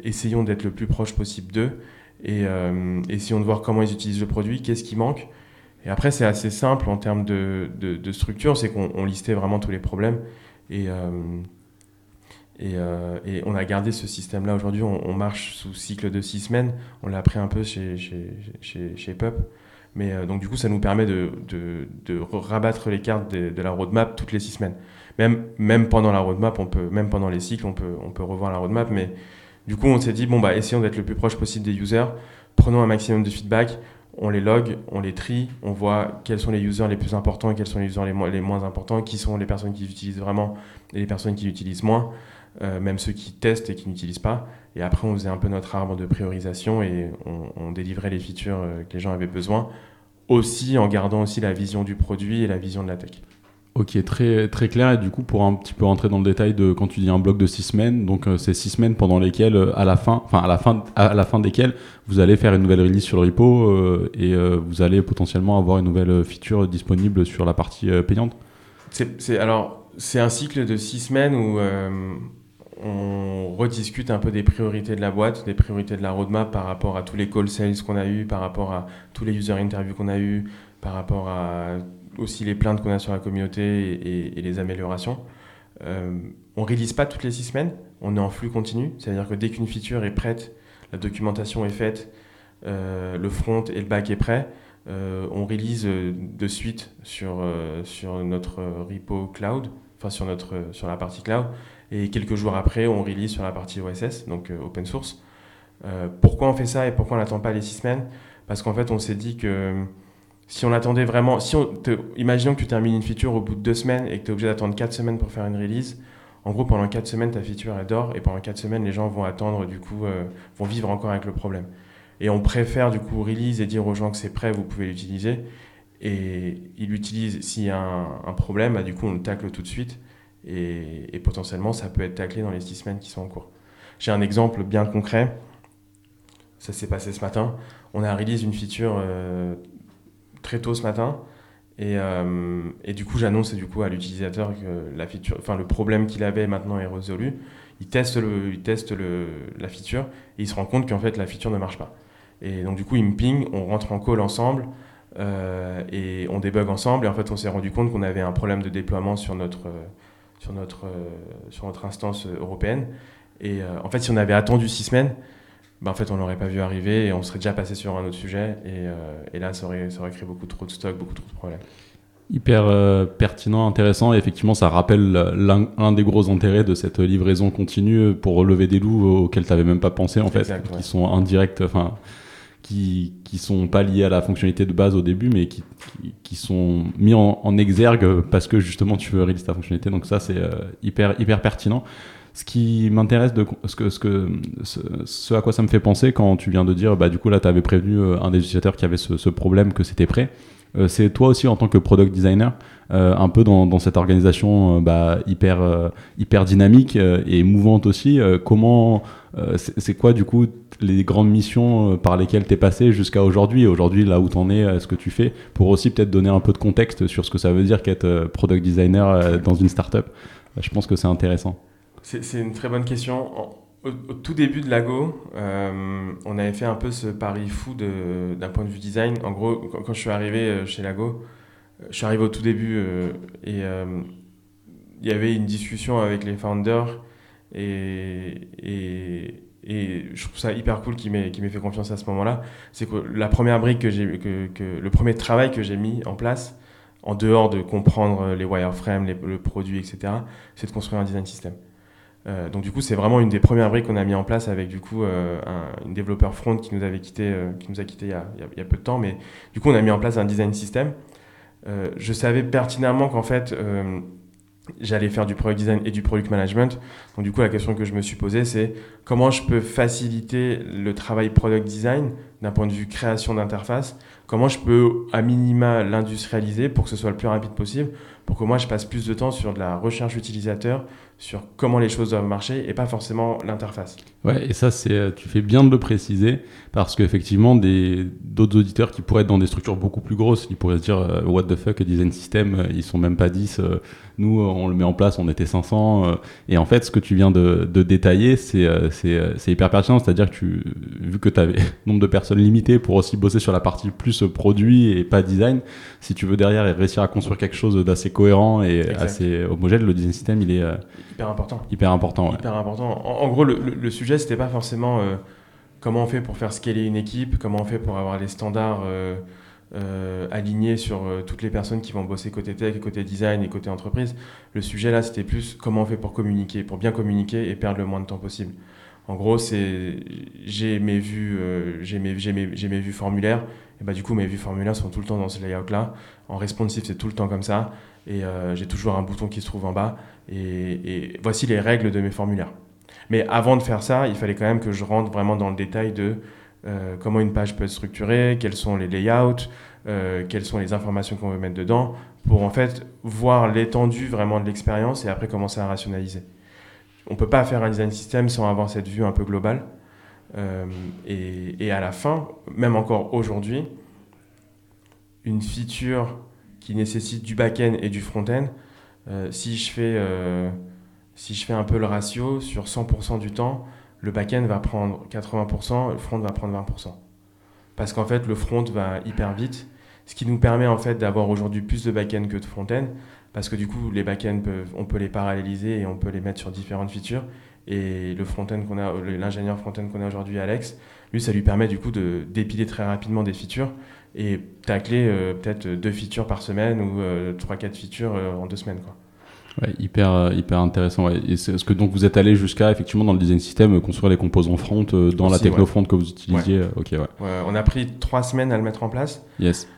essayons d'être le plus proche possible d'eux et essayons de voir comment ils utilisent le produit, qu'est-ce qui manque. Et après, c'est assez simple en termes de structure, c'est qu'on listait vraiment tous les problèmes. Et, euh, et, on a gardé ce système-là aujourd'hui. On, marche sous cycle de six semaines. On l'a appris un peu chez, chez, chez, chez Pup. Mais euh, donc, du coup, ça nous permet de, de, de rabattre les cartes de, de, la roadmap toutes les six semaines. Même, même pendant la roadmap, on peut, même pendant les cycles, on peut, on peut revoir la roadmap. Mais du coup, on s'est dit, bon, bah, essayons d'être le plus proche possible des users. Prenons un maximum de feedback. On les log, on les trie, on voit quels sont les users les plus importants quels sont les users les, moins, importants, qui sont les personnes qui utilisent vraiment et les personnes qui utilisent moins. Euh, même ceux qui testent et qui n'utilisent pas. Et après, on faisait un peu notre arbre de priorisation et on, délivrait les features euh, que les gens avaient besoin, aussi en gardant aussi la vision du produit et la vision de la tech. Ok, très, très clair. Et du coup, pour un petit peu rentrer dans le détail de quand tu dis un bloc de six semaines, donc euh, c'est six semaines pendant lesquelles, à la fin, enfin à la fin, à la fin desquelles, vous allez faire une nouvelle release sur le repo et vous allez potentiellement avoir une nouvelle feature disponible sur la partie payante. C'est alors c'est un cycle de six semaines où on rediscute un peu des priorités de la boîte, des priorités de la roadmap par rapport à tous les call sales qu'on a eu, par rapport à tous les user interviews qu'on a eu, par rapport à aussi les plaintes qu'on a sur la communauté et, les améliorations. Euh, on release pas toutes les six semaines, on est en flux continu, c'est-à-dire que dès qu'une feature est prête, la documentation est faite, euh, le front et le back est prêt, euh, on release de suite sur, sur notre repo cloud, enfin sur, notre, sur la partie cloud, et quelques jours après, on release sur la partie OSS, donc euh, open source. Euh, pourquoi on fait ça et pourquoi on n'attend pas les six semaines? Parce qu'en fait, on s'est dit que si on attendait vraiment, si on imaginons que tu termines une feature au bout de deux semaines et que tu es obligé d'attendre quatre semaines pour faire une release, en gros, pendant quatre semaines, ta feature elle dort et pendant quatre semaines, les gens vont attendre, du coup, euh, vont vivre encore avec le problème. Et on préfère du coup release et dire aux gens que c'est prêt, vous pouvez l'utiliser. Et ils l'utilisent s'il y a un, problème, bah, du coup on le tacle tout de suite. Et, potentiellement, ça peut être taclé dans les six semaines qui sont en cours. J'ai un exemple bien concret. Ça s'est passé ce matin. On a release une feature euh, très tôt ce matin. Et, et du coup, j'annonce du coup à l'utilisateur que la feature, enfin, le problème qu'il avait maintenant est résolu. Il teste, le, il teste le, la feature et il se rend compte qu'en fait la feature ne marche pas. Et donc du coup, il me ping, on rentre en call ensemble et on débug ensemble. Et en fait, on s'est rendu compte qu'on avait un problème de déploiement sur notre, sur notre, sur notre instance européenne. Et en fait, si on avait attendu six semaines, bah, en fait, on l'aurait pas vu arriver et on serait déjà passé sur un autre sujet. Et, euh, et là, ça aurait, ça aurait, créé beaucoup trop de stock, beaucoup trop de problèmes. Hyper euh, pertinent, intéressant. Et effectivement, ça rappelle l'un des gros intérêts de cette livraison continue pour relever des loups auxquels tu n'avais même pas pensé, en fait, exact, qui sont indirects, enfin, qui, qui sont pas liés à la fonctionnalité de base au début, mais qui, qui, sont mis en, en, exergue parce que justement tu veux release ta fonctionnalité. Donc ça, c'est euh, hyper, hyper pertinent. Ce qui m'intéresse de ce à quoi ça me fait penser quand tu viens de dire bah du coup là tu avais prévenu euh, un des utilisateurs qui avait ce, problème que c'était prêt. Euh, c'est toi aussi en tant que product designer euh, un peu dans, dans cette organisation bah, hyper hyper dynamique et mouvante aussi. comment c'est quoi du coup les grandes missions par lesquelles tu es passé jusqu'à aujourd'hui? Aujourd'hui là où tu en es, ce que tu fais pour aussi peut-être donner un peu de contexte sur ce que ça veut dire qu'être product designer dans une startup. Je pense que c'est intéressant. C'est une très bonne question. Au, tout début de Lago, euh, on avait fait un peu ce pari fou d'un point de vue design. En gros, quand, je suis arrivé euh, chez Lago, euh, je suis arrivé au tout début et il y avait une discussion avec les founders et, et, et je trouve ça hyper cool qu'ils m'aient fait confiance à ce moment-là. C'est que la première brique que j'ai, que, que, le premier travail que j'ai mis en place, en dehors de comprendre les wireframes, les, le produit, etc., c'est de construire un design system. Euh, donc du coup, c'est vraiment une des premières briques qu'on a mis en place avec du coup euh, un, développeur front qui nous avait quitté, euh, qui nous a quitté il y a, il y a, peu de temps. Mais du coup, on a mis en place un design system. je savais pertinemment qu'en fait, j'allais faire du product design et du product management. Donc du coup, la question que je me suis posée, c'est comment je peux faciliter le travail product design d'un point de vue création d'interface Comment je peux à minima l'industrialiser pour que ce soit le plus rapide possible pour que moi je passe plus de temps sur de la recherche utilisateur, sur comment les choses doivent marcher et pas forcément l'interface. Ouais, et ça, c'est, euh, tu fais bien de le préciser parce qu'effectivement, d'autres auditeurs qui pourraient être dans des structures beaucoup plus grosses, ils pourraient se dire euh, What the fuck, design system, euh, ils sont même pas 10, nous on le met en place, on était 500. et en fait, ce que tu viens de, détailler, c'est, c'est, hyper pertinent, c'est-à-dire que vu que tu avais nombre de personnes limitées pour aussi bosser sur la partie plus produit et pas design, si tu veux derrière réussir à construire quelque chose d'assez cohérent et assez homogène, le design system, il est hyper important. Hyper important. Hyper important. En, gros, le, le, sujet, c'était pas forcément euh, comment on fait pour faire scaler une équipe, comment on fait pour avoir les standards euh, euh, alignés sur toutes les personnes qui vont bosser côté tech, côté design et côté entreprise. Le sujet là, c'était plus comment on fait pour communiquer, pour bien communiquer et perdre le moins de temps possible. En gros, c'est j'ai mes vues, j'ai mes, mes, mes, vues formulaires. Et bah du coup, mes vues formulaires sont tout le temps dans ce layout là. En responsive, c'est tout le temps comme ça. Et j'ai toujours un bouton qui se trouve en bas. Et, voici les règles de mes formulaires. Mais avant de faire ça, il fallait quand même que je rentre vraiment dans le détail de euh, comment une page peut être structurée, quels sont les layouts, euh, quelles sont les informations qu'on veut mettre dedans, pour en fait voir l'étendue vraiment de l'expérience et après commencer à rationaliser. On ne peut pas faire un design system sans avoir cette vue un peu globale. Euh, et, à la fin, même encore aujourd'hui, une feature qui nécessite du back-end et du front-end, euh, si, je fais, euh, si je fais un peu le ratio, sur 100% du temps, le back-end va prendre 80%, le front va prendre 20%. Parce qu'en fait, le front va hyper vite, ce qui nous permet en fait d'avoir aujourd'hui plus de back-end que de front-end, parce que du coup, les back-end, on peut les paralléliser et on peut les mettre sur différentes features. Et le front-end qu'on a, l'ingénieur front-end qu'on a aujourd'hui, Alex, lui, ça lui permet du coup de dépiler très rapidement des features et tacler euh, peut-être deux features par semaine ou euh, trois, quatre features euh, en deux semaines. Quoi. Ouais, hyper, hyper intéressant. Ouais. Et c'est ce que donc vous êtes allé jusqu'à effectivement dans le design system construire les composants front dans la techno front que vous utilisiez. Ok, ouais. On a pris trois semaines à le mettre en place. Yes.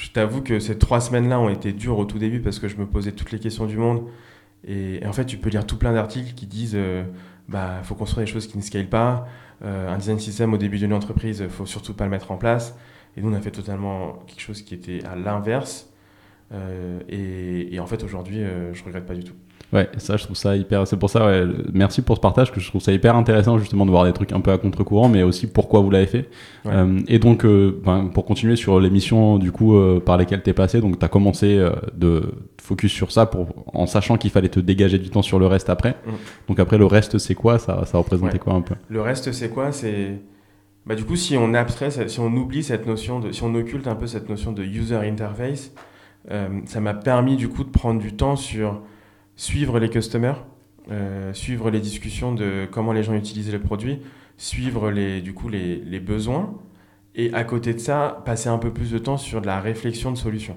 Je t'avoue que ces trois semaines-là ont été dures au tout début parce que je me posais toutes les questions du monde. Et, en fait, tu peux lire tout plein d'articles qui disent bah faut construire des choses qui ne scalent pas. un design system au début d'une entreprise, faut surtout pas le mettre en place. Et nous, on a fait totalement quelque chose qui était à l'inverse. Euh, et, en fait, aujourd'hui, euh, je regrette pas du tout. Ouais, ça, je trouve ça hyper. C'est pour ça, ouais, merci pour ce partage, que je trouve ça hyper intéressant justement de voir des trucs un peu à contre-courant, mais aussi pourquoi vous l'avez fait. Ouais. Euh, et donc, euh, ben, pour continuer sur les missions du coup euh, par lesquelles tu es passé, donc tu as commencé de focus sur ça pour, en sachant qu'il fallait te dégager du temps sur le reste après. Mm. Donc, après, le reste, c'est quoi? Ça, ça représentait Ouais. quoi un peu? Le reste, c'est quoi? C'est bah, du coup, si on abstrait, si on oublie cette notion de, si on occulte un peu cette notion de user interface, ça m'a permis du coup de prendre du temps sur suivre les customers, euh, suivre les discussions de comment les gens utilisent le produit, suivre les, du coup les, les besoins, et à côté de ça, passer un peu plus de temps sur de la réflexion de solutions.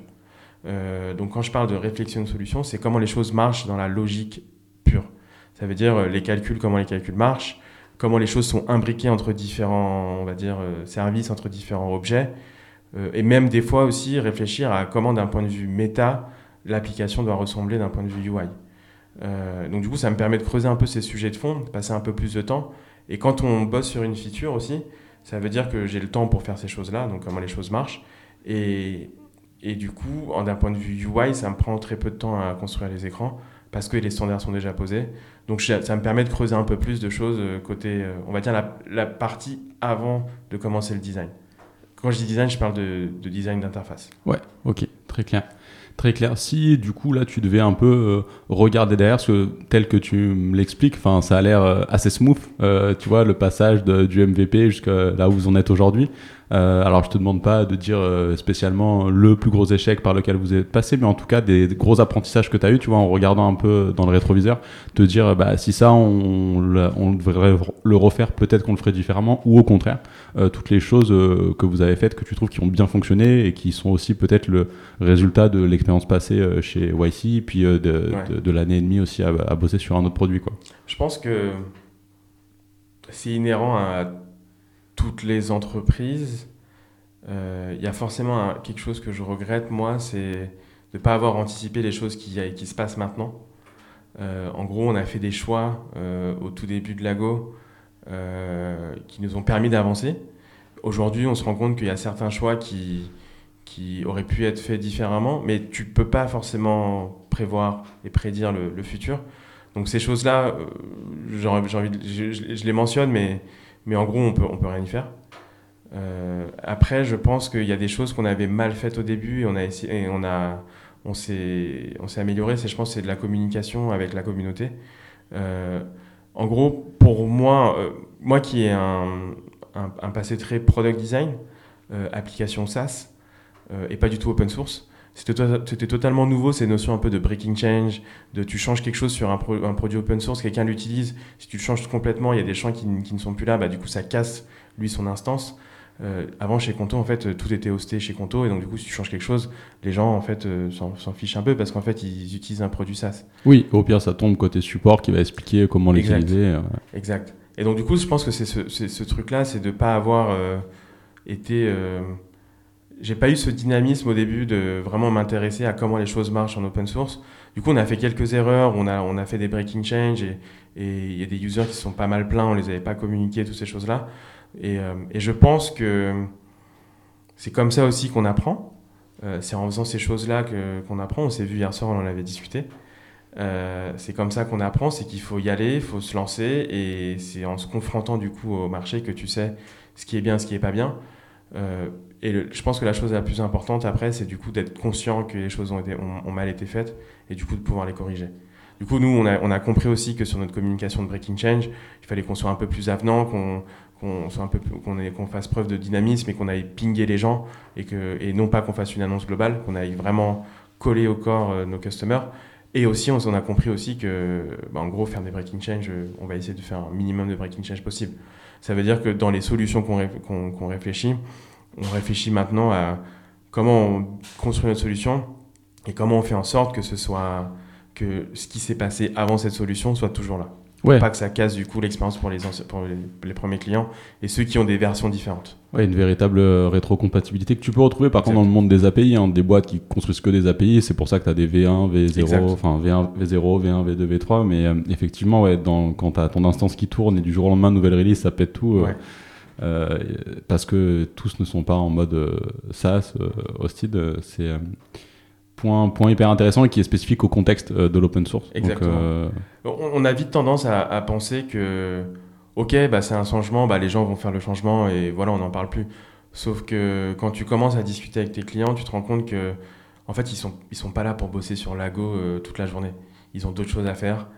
Euh, donc quand je parle de réflexion de solutions, c'est comment les choses marchent dans la logique pure. Ça veut dire euh, les calculs, comment les calculs marchent, comment les choses sont imbriquées entre différents, on va dire, services, entre différents objets, et même des fois aussi réfléchir à comment, d'un point de vue méta, l'application doit ressembler d'un point de vue UI. Euh, donc du coup, ça me permet de creuser un peu ces sujets de fond, de passer un peu plus de temps. Et quand on bosse sur une feature aussi, ça veut dire que j'ai le temps pour faire ces choses-là, donc comment les choses marchent. Et, et du coup, d'un point de vue UI, ça me prend très peu de temps à construire les écrans parce que les standards sont déjà posés. Donc ça me permet de creuser un peu plus de choses euh, côté, euh, on va dire, la, la partie avant de commencer le design. Quand je dis design, je parle de, de design d'interface. Ouais, ok, très clair. Très clair. Si du coup là tu devais un peu euh, regarder derrière, que tel que tu me l'expliques, enfin ça a l'air euh, assez smooth, euh, tu vois, le passage du MVP jusqu'à là où vous en êtes aujourd'hui. Euh, alors je te demande pas de dire euh, spécialement le plus gros échec par lequel vous êtes passé, mais en tout cas des, des gros apprentissages que tu as eu, tu vois, en regardant un peu dans le rétroviseur, te dire bah si ça on, on devrait le refaire, peut-être qu'on le ferait différemment, ou au contraire, euh, toutes les choses euh, que vous avez faites que tu trouves qui ont bien fonctionné et qui sont aussi peut-être le résultat de l'expérience passée euh, chez YC, puis euh, de, Ouais. de, de l'année et demie aussi à, à bosser sur un autre produit. Quoi. Je pense que c'est inhérent à toutes les entreprises. Euh, Il y a forcément quelque chose que je regrette, moi, c'est de ne pas avoir anticipé les choses qui, qui se passent maintenant. Euh, en gros, on a fait des choix euh, au tout début de Lago euh, qui nous ont permis d'avancer. Aujourd'hui, on se rend compte qu'il y a certains choix qui, qui auraient pu être faits différemment, mais tu peux pas forcément prévoir et prédire le, futur. Donc ces choses-là, euh, j'ai envie de- je les mentionne, mais, mais en gros, on peut, on peut rien y faire. Euh, après, je pense qu'il y a des choses qu'on avait mal faites au début et on a essayé, on a, on s'est, on s'est amélioré. C'est, je pense, c'est de la communication avec la communauté. Euh, en gros, pour moi, euh, moi qui ai un, un, passé très product design, application SaaS et pas du tout open source. C'était, to- c'était totalement nouveau ces notions un peu de breaking change, de tu changes quelque chose sur un, pro- un produit open source, quelqu'un l'utilise, si tu le changes complètement, il y a des champs qui, ne sont plus là, bah, du coup ça casse lui son instance. Euh, avant chez Conto, en fait, tout était hosté chez Conto, et donc du coup si tu changes quelque chose, les gens en fait euh, s'en, fichent un peu parce qu'en fait ils utilisent un produit SaaS. Oui, au pire, ça tombe côté support qui va expliquer comment l'utiliser. euh, Exact. Et donc du coup, je pense que c'est ce, truc-là, c'est de ne pas avoir euh, été... j'ai pas eu ce dynamisme au début de vraiment m'intéresser à comment les choses marchent en open source. Du coup, on a fait quelques erreurs, on a, on a fait des breaking change et il y a des users qui sont pas mal plaints, on les avait pas communiqués, toutes ces choses-là. Et, euh, et je pense que c'est comme ça aussi qu'on apprend. Euh, c'est en faisant ces choses-là qu'on apprend. On s'est vu hier soir, on en avait discuté. Euh, c'est comme ça qu'on apprend, c'est qu'il faut y aller, il faut se lancer, et c'est en se confrontant du coup au marché que tu sais ce qui est bien, ce qui est pas bien. Et le- je pense que la chose la plus importante après, c'est du coup d'être conscient que les choses ont, été, ont, mal été faites, et du coup de pouvoir les corriger. Du coup, nous, on a, on a compris aussi que sur notre communication de Breaking Change, il fallait qu'on soit un peu plus avenant, qu'on qu'on soit un peu qu'on fasse preuve de dynamisme et qu'on aille pinguer les gens et que et non pas qu'on fasse une annonce globale, qu'on aille vraiment coller au corps euh, nos customers. Et aussi, on, on a compris aussi que, bah, en gros, faire des breaking change, euh, on va essayer de faire un minimum de breaking change possible. Ça veut dire que dans les solutions qu'on réfléchit, on réfléchit maintenant à comment on construit notre solution et comment on fait en sorte que ce soit que ce qui s'est passé avant cette solution soit toujours là. Ouais. Pas que ça casse du coup l'expérience pour les, pour les, les premiers clients et ceux qui ont des versions différentes. Ouais, une véritable euh, rétrocompatibilité que tu peux retrouver par contre dans le monde des API, hein, des boîtes qui construisent que des API, c'est pour ça que tu as des V1, V0, Exact. enfin V1, V0, V1, V2, V3, mais euh, effectivement, ouais, dans, quand tu as ton instance qui tourne et du jour au lendemain, nouvelle release, ça pète tout, euh, Ouais. Euh, parce que tous ne sont pas en mode euh, SaaS, euh, hosted, euh, c'est... euh, point, point hyper intéressant et qui est spécifique au contexte de l'open source. Exactement. on, a vite tendance à, penser que, ok, bah, c'est un changement, bah, les gens vont faire le changement et voilà, on n'en parle plus. Sauf que quand tu commences à discuter avec tes clients, tu te rends compte que, en fait, ils sont, ils sont pas là pour bosser sur Lago toute la journée. Ils ont d'autres choses à faire.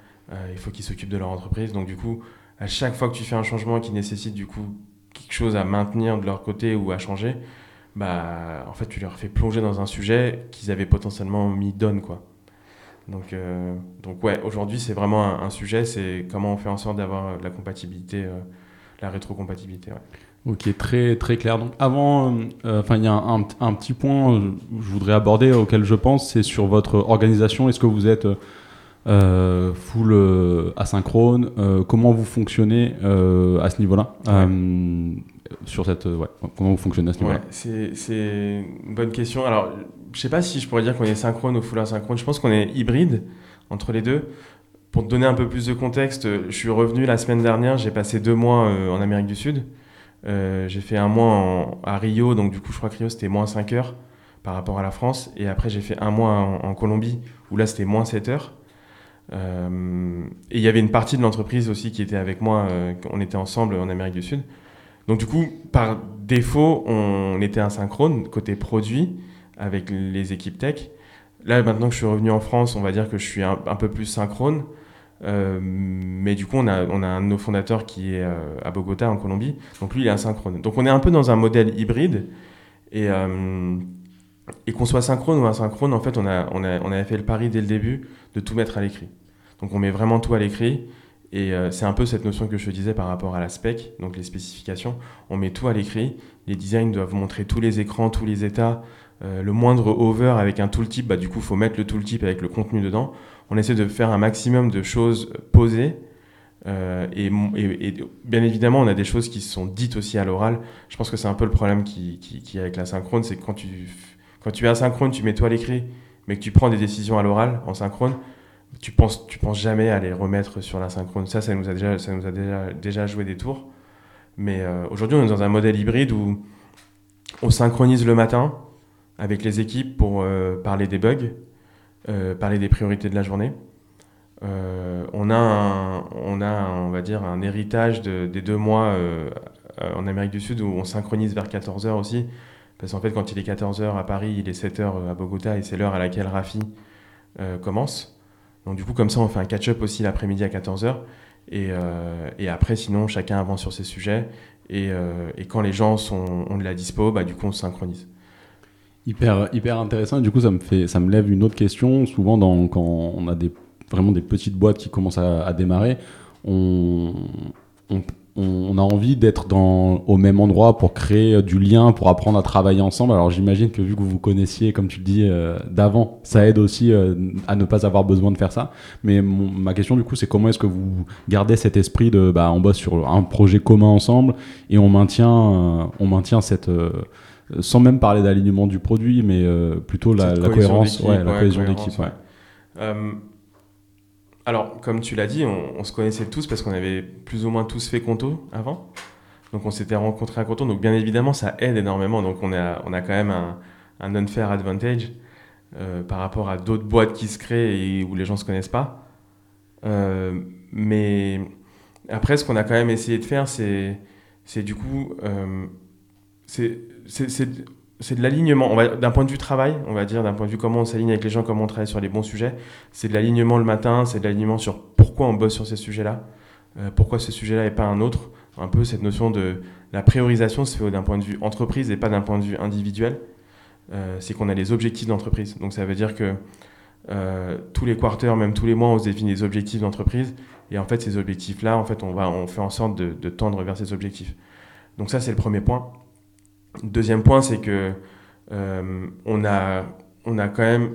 il faut qu'ils s'occupent de leur entreprise. Donc, du coup, à chaque fois que tu fais un changement qui nécessite du coup quelque chose à maintenir de leur côté ou à changer, bah en fait tu leur fais plonger dans un sujet qu'ils avaient potentiellement mis down quoi. Donc, euh, donc ouais, aujourd'hui c'est vraiment un, sujet, c'est comment on fait en sorte d'avoir la compatibilité, euh, la rétrocompatibilité. Ouais. Ok, très très clair. Donc avant, euh, enfin il y a un, un, petit point que je voudrais aborder auquel je pense, c'est sur votre organisation. Est-ce que vous êtes euh, full euh, asynchrone, euh, comment vous fonctionnez à ce niveau-là sur cette, ouais, comment vous fonctionnez à ce niveau-là? C'est une bonne question. Alors, je sais pas si je pourrais dire qu'on est synchrone ou full asynchrone. Je pense qu'on est hybride entre les deux. Pour te donner un peu plus de contexte, je suis revenu la semaine dernière. J'ai passé deux mois en Amérique du Sud. j'ai fait un mois à Rio, donc du coup, je crois que Rio c'était moins 5 heures par rapport à la France. Et après, j'ai fait un mois en, en Colombie, où là c'était moins 7 heures. Euh, et il y avait une partie de l'entreprise aussi qui était avec moi, euh, on était ensemble en Amérique du Sud. Donc du coup, par défaut, on était asynchrone côté produit avec les équipes tech. Là, maintenant que je suis revenu en France, on va dire que je suis un, peu plus synchrone. Euh, mais du coup, on a, on a un de nos fondateurs qui est à Bogota, en Colombie. Donc lui, il est asynchrone. Donc on est un peu dans un modèle hybride. Et, et qu'on soit synchrone ou asynchrone, en fait, on, a, on, a, on avait fait le pari dès le début de tout mettre à l'écrit. Donc on met vraiment tout à l'écrit. Et euh, c'est un peu cette notion que je disais par rapport à la spec, donc les spécifications. On met tout à l'écrit. Les designs doivent montrer tous les écrans, tous les états. Euh, le moindre over avec un tooltip, bah, du coup, il faut mettre le tooltip avec le contenu dedans. On essaie de faire un maximum de choses posées. Euh, et, bien évidemment, on a des choses qui sont dites aussi à l'oral. Je pense que c'est un peu le problème qui, qui, qui avec la synchrone, c'est que quand tu, quand tu es asynchrone, tu mets à l'écrit, mais que tu prends des décisions à l'oral, en synchrone, tu penses, tu penses jamais à les remettre sur la synchrone. Ça, ça nous a déjà, ça nous a déjà, déjà joué des tours. Mais euh, aujourd'hui, on est dans un modèle hybride où on synchronise le matin avec les équipes pour euh, parler des bugs, euh, parler des priorités de la journée. on a, un, on a on va dire, un héritage de, des deux mois en Amérique du Sud où on synchronise vers 14h aussi. Parce qu'en fait, quand il est 14h à Paris, il est 7h à Bogota et c'est l'heure à laquelle Rafi commence. Donc du coup, comme ça, on fait un catch-up aussi l'après-midi à 14h. Euh, et, après, sinon, chacun avance sur ses sujets. Et, euh, quand les gens ont de la dispo, bah, du coup, on se synchronise. Hyper, hyper intéressant. Et du coup, ça me, fait, ça me lève une autre question. Souvent, quand on a vraiment des petites boîtes qui commencent à, démarrer, on, on a envie d'être dans au même endroit pour créer du lien, pour apprendre à travailler ensemble. Alors j'imagine que vu que vous vous connaissiez, comme tu le dis, euh, d'avant, ça aide aussi euh, à ne pas avoir besoin de faire ça. Mais ma question du coup, c'est comment est-ce que vous gardez cet esprit de, bah, on bosse sur un projet commun ensemble et on maintient, euh, on maintient cette sans même parler d'alignement du produit, mais plutôt la, cohérence, ouais, la cohésion d'équipe. Ouais. Alors, comme tu l'as dit, on, se connaissait tous parce qu'on avait plus ou moins tous fait Conto avant. Donc, on s'était rencontrés à Conto. Donc, bien évidemment, ça aide énormément. Donc, on a, on a quand même un, un unfair advantage euh, par rapport à d'autres boîtes qui se créent et où les gens ne se connaissent pas. Euh, mais après, ce qu'on a quand même essayé de faire, c'est, c'est du coup, euh, c'est, c'est de l'alignement. D'un point de vue travail, on va dire, d'un point de vue comment on s'aligne avec les gens, comment on travaille sur les bons sujets, c'est de l'alignement le matin, c'est de l'alignement sur pourquoi on bosse sur ces sujets-là, euh, pourquoi ce sujet-là et pas un autre. Un peu cette notion de la priorisation se fait d'un point de vue entreprise et pas d'un point de vue individuel. Euh, c'est qu'on a les objectifs d'entreprise. Donc ça veut dire que euh, tous les quarters, même tous les mois, on se définit des objectifs d'entreprise. Et en fait, ces objectifs-là, en fait, on, on fait en sorte de tendre vers ces objectifs. Donc ça, c'est le premier point. Deuxième point, c'est que euh, on, a, on a quand même,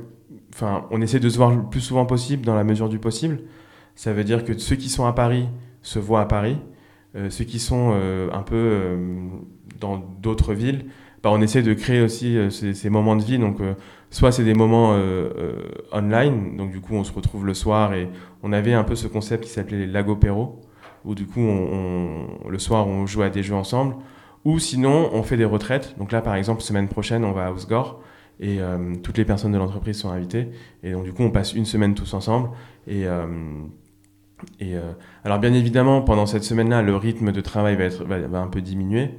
enfin, on essaie de se voir le plus souvent possible dans la mesure du possible. Ça veut dire que ceux qui sont à Paris se voient à Paris. Euh, ceux qui sont euh, un peu dans d'autres villes, bah, on essaie de créer aussi ces, moments de vie. Donc, soit c'est des moments online, donc du coup on se retrouve le soir et on avait un peu ce concept qui s'appelait les lagopéros, où du coup le soir on jouait à des jeux ensemble. Ou sinon, on fait des retraites. Donc là, par exemple, semaine prochaine, on va à Osgore et toutes les personnes de l'entreprise sont invitées. Et donc, du coup, on passe une semaine tous ensemble. Et, et alors, bien évidemment, pendant cette semaine-là, le rythme de travail va, être, un peu diminuer.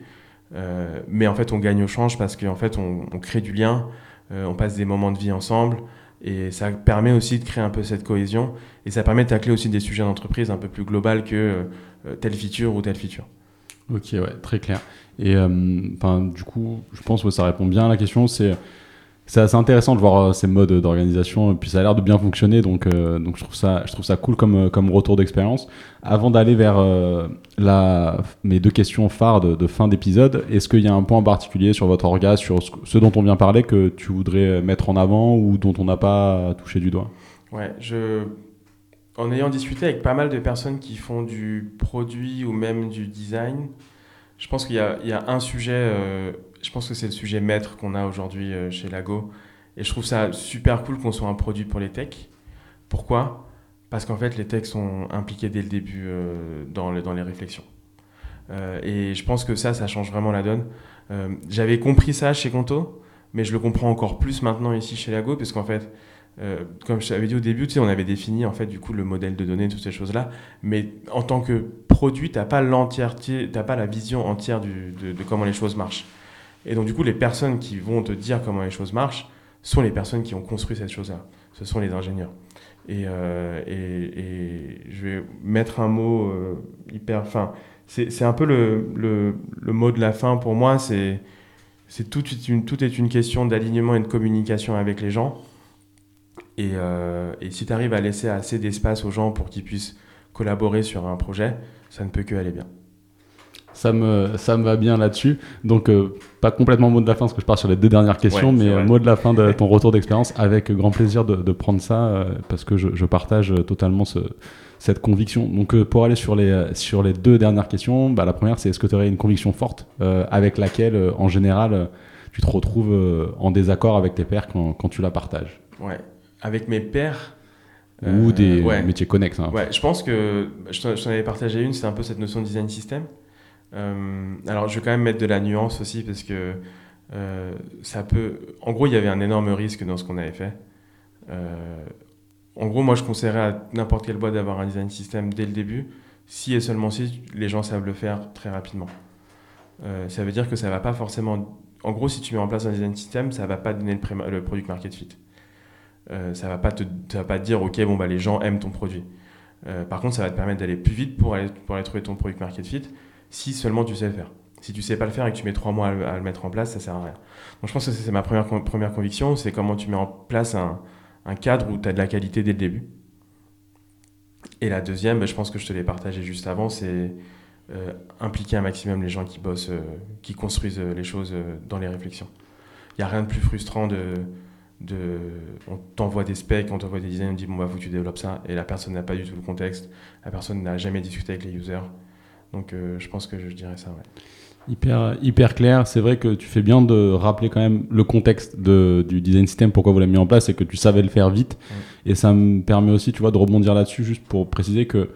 mais en fait, on gagne au change parce qu'en fait, on, on, crée du lien, on passe des moments de vie ensemble. Et ça permet aussi de créer un peu cette cohésion. Et ça permet de tacler aussi des sujets d'entreprise un peu plus global que euh, telle feature ou telle feature. Ok, ouais, très clair. Et euh, du coup, je pense que ça répond bien à la question. C'est c'est assez intéressant de voir euh, ces modes d'organisation. Puis ça a l'air de bien fonctionner, donc, euh, donc je, trouve ça, je trouve ça cool comme, comme retour d'expérience. Avant d'aller vers la, mes deux questions phares de, fin d'épisode, est-ce qu'il y a un point en particulier sur votre orga, sur ce dont on vient parler, que tu voudrais mettre en avant ou dont on n'a pas touché du doigt? Ouais, je... en ayant discuté avec pas mal de personnes qui font du produit ou même du design, je pense qu'il y, a un sujet je pense que c'est le sujet maître qu'on a aujourd'hui euh, chez Lago. Et je trouve ça super cool qu'on soit un produit pour les techs. Pourquoi? Parce qu'en fait, les techs sont impliqués dès le début euh, dans, dans les réflexions. Euh, et je pense que ça, ça change vraiment la donne. J'avais compris ça chez Conto, mais je le comprends encore plus maintenant ici chez Lago, parce qu'en fait, comme je t'avais dit au début, tu sais, on avait défini en fait du coup le modèle de données, toutes ces choses-là, mais en tant que produit, t'as pas l'entièreté, t'as pas la vision entière de, comment les choses marchent. Et donc, du coup, les personnes qui vont te dire comment les choses marchent sont les personnes qui ont construit cette chose-là. Ce sont les ingénieurs. Et, euh, je vais mettre un mot euh, hyper. Enfin, c'est un peu le, mot de la fin pour moi. C'est tout est une question d'alignement et de communication avec les gens. Et, euh, et si tu arrives à laisser assez d'espace aux gens pour qu'ils puissent collaborer sur un projet, ça ne peut que aller bien. Ça me, ça me va bien là-dessus. Donc, euh, pas complètement mot de la fin, parce que je pars sur les deux dernières questions, mais euh, mot de la fin de ton retour d'expérience, avec grand plaisir de, de prendre ça, euh, parce que je, je partage totalement ce, cette conviction. Donc, pour aller sur les, sur les deux dernières questions, bah, la première, c'est est-ce que tu aurais une conviction forte avec laquelle, en général, tu te retrouves en désaccord avec tes pairs quand, quand tu la partages? Ouais, avec mes pairs. Ou des métiers connexes. Hein. Ouais, je pense que je t'en avais partagé une, c'est un peu cette notion de design system. Euh, alors, je vais quand même mettre de la nuance aussi parce que euh, ça peut. En gros, il y avait un énorme risque dans ce qu'on avait fait. Euh, en gros, moi, je conseillerais à n'importe quelle boîte d'avoir un design system dès le début, si et seulement si les gens savent le faire très rapidement. ça veut dire que ça va pas forcément. En gros, si tu mets en place un design system, ça va pas donner le, le product market fit. Ça va pas te, va pas te dire, ok, bon bah les gens aiment ton produit. par contre, ça va te permettre d'aller plus vite pour aller, trouver ton product market fit si seulement tu sais le faire. Si tu sais pas le faire et que tu mets trois mois à le, mettre en place, ça sert à rien. Donc je pense que c'est ma première, première conviction, c'est comment tu mets en place un, cadre où tu as de la qualité dès le début. Et la deuxième, ben, je pense que je te l'ai partagé juste avant, c'est euh, impliquer un maximum les gens qui bossent, euh, qui construisent euh, les choses dans les réflexions. Il n'y a rien de plus frustrant de, de on t'envoie des specs, on t'envoie des designs, on dit bon bah faut que tu développes ça, et la personne n'a pas du tout le contexte, la personne n'a jamais discuté avec les users, donc euh, je pense que je dirais ça. Hyper, hyper clair. C'est vrai que tu fais bien de rappeler quand même le contexte de, du design system, pourquoi vous l'avez mis en place et que tu savais le faire vite. Et ça me permet aussi, tu vois, de rebondir là-dessus juste pour préciser que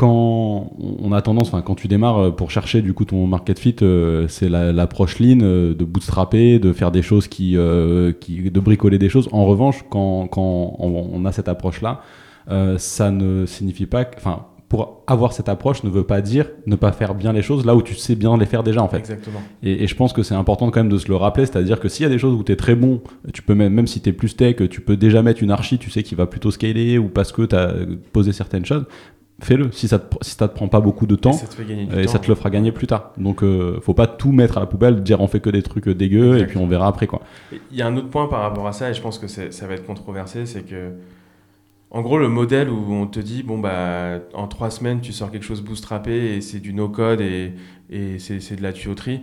quand on a tendance, enfin quand tu démarres euh, pour chercher du coup ton market fit, euh, c'est l'approche lean de bootstrapper, de faire des choses qui, qui, de bricoler des choses. En revanche, quand, quand on, on a cette approche-là, ça ne signifie pas, enfin pour avoir cette approche ne veut pas dire ne pas faire bien les choses là où tu sais bien les faire déjà en fait. Exactement. Et, je pense que c'est important quand même de se le rappeler, c'est-à-dire que s'il y a des choses où tu es très bon, tu peux même, même si tu es plus tech, tu peux déjà mettre une archi, tu sais qui va plutôt scaler ou parce que tu as posé certaines choses, fais-le. Si ça te, si ça te prend pas beaucoup de temps, et ça te, et ça te le fera gagner plus tard. Donc euh, faut pas tout mettre à la poubelle, dire on fait que des trucs dégueux et puis on verra après quoi. Il y a un autre point par rapport à ça et je pense que ça va être controversé, c'est que en gros, le modèle où on te dit, bon, bah, en trois semaines, tu sors quelque chose bootstrappé et c'est du no-code et, c'est de la tuyauterie.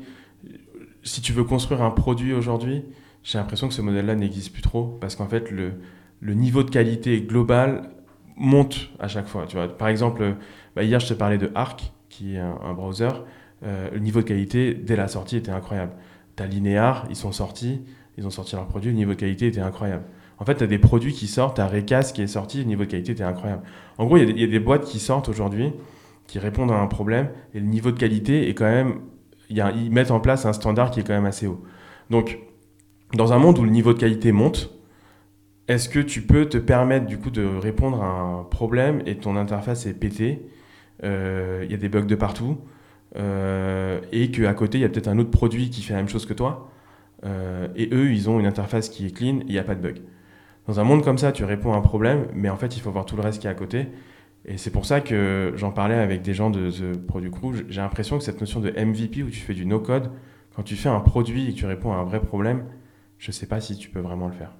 Si tu veux construire un produit aujourd'hui, j'ai l'impression que ce modèle-là n'existe plus trop parce qu'en fait, le, niveau de qualité global monte à chaque fois. Tu vois. Par exemple, bah, hier, je te parlais de Arc, qui est un, browser. Euh, le niveau de qualité, dès la sortie, était incroyable. Tu as Linear, ils sont sortis, ils ont sorti leur produit, le niveau de qualité était incroyable. En fait, tu as des produits qui sortent, tu as Recas qui est sorti, le niveau de qualité était incroyable. En gros, il y, a des boîtes qui sortent aujourd'hui, qui répondent à un problème, et le niveau de qualité est quand même. Y a, ils mettent en place un standard qui est quand même assez haut. Donc, dans un monde où le niveau de qualité monte, est-ce que tu peux te permettre du coup de répondre à un problème et ton interface est pétée, euh, il y a des bugs de partout, euh, et qu'à côté il y a peut-être un autre produit qui fait la même chose que toi, euh, et eux ils ont une interface qui est clean, il n'y a pas de bug. Dans un monde comme ça, tu réponds à un problème, mais en fait il faut voir tout le reste qui est à côté. Et c'est pour ça que j'en parlais avec des gens de The Product Crew. J'ai l'impression que cette notion de MVP où tu fais du no-code, quand tu fais un produit et que tu réponds à un vrai problème, je ne sais pas si tu peux vraiment le faire.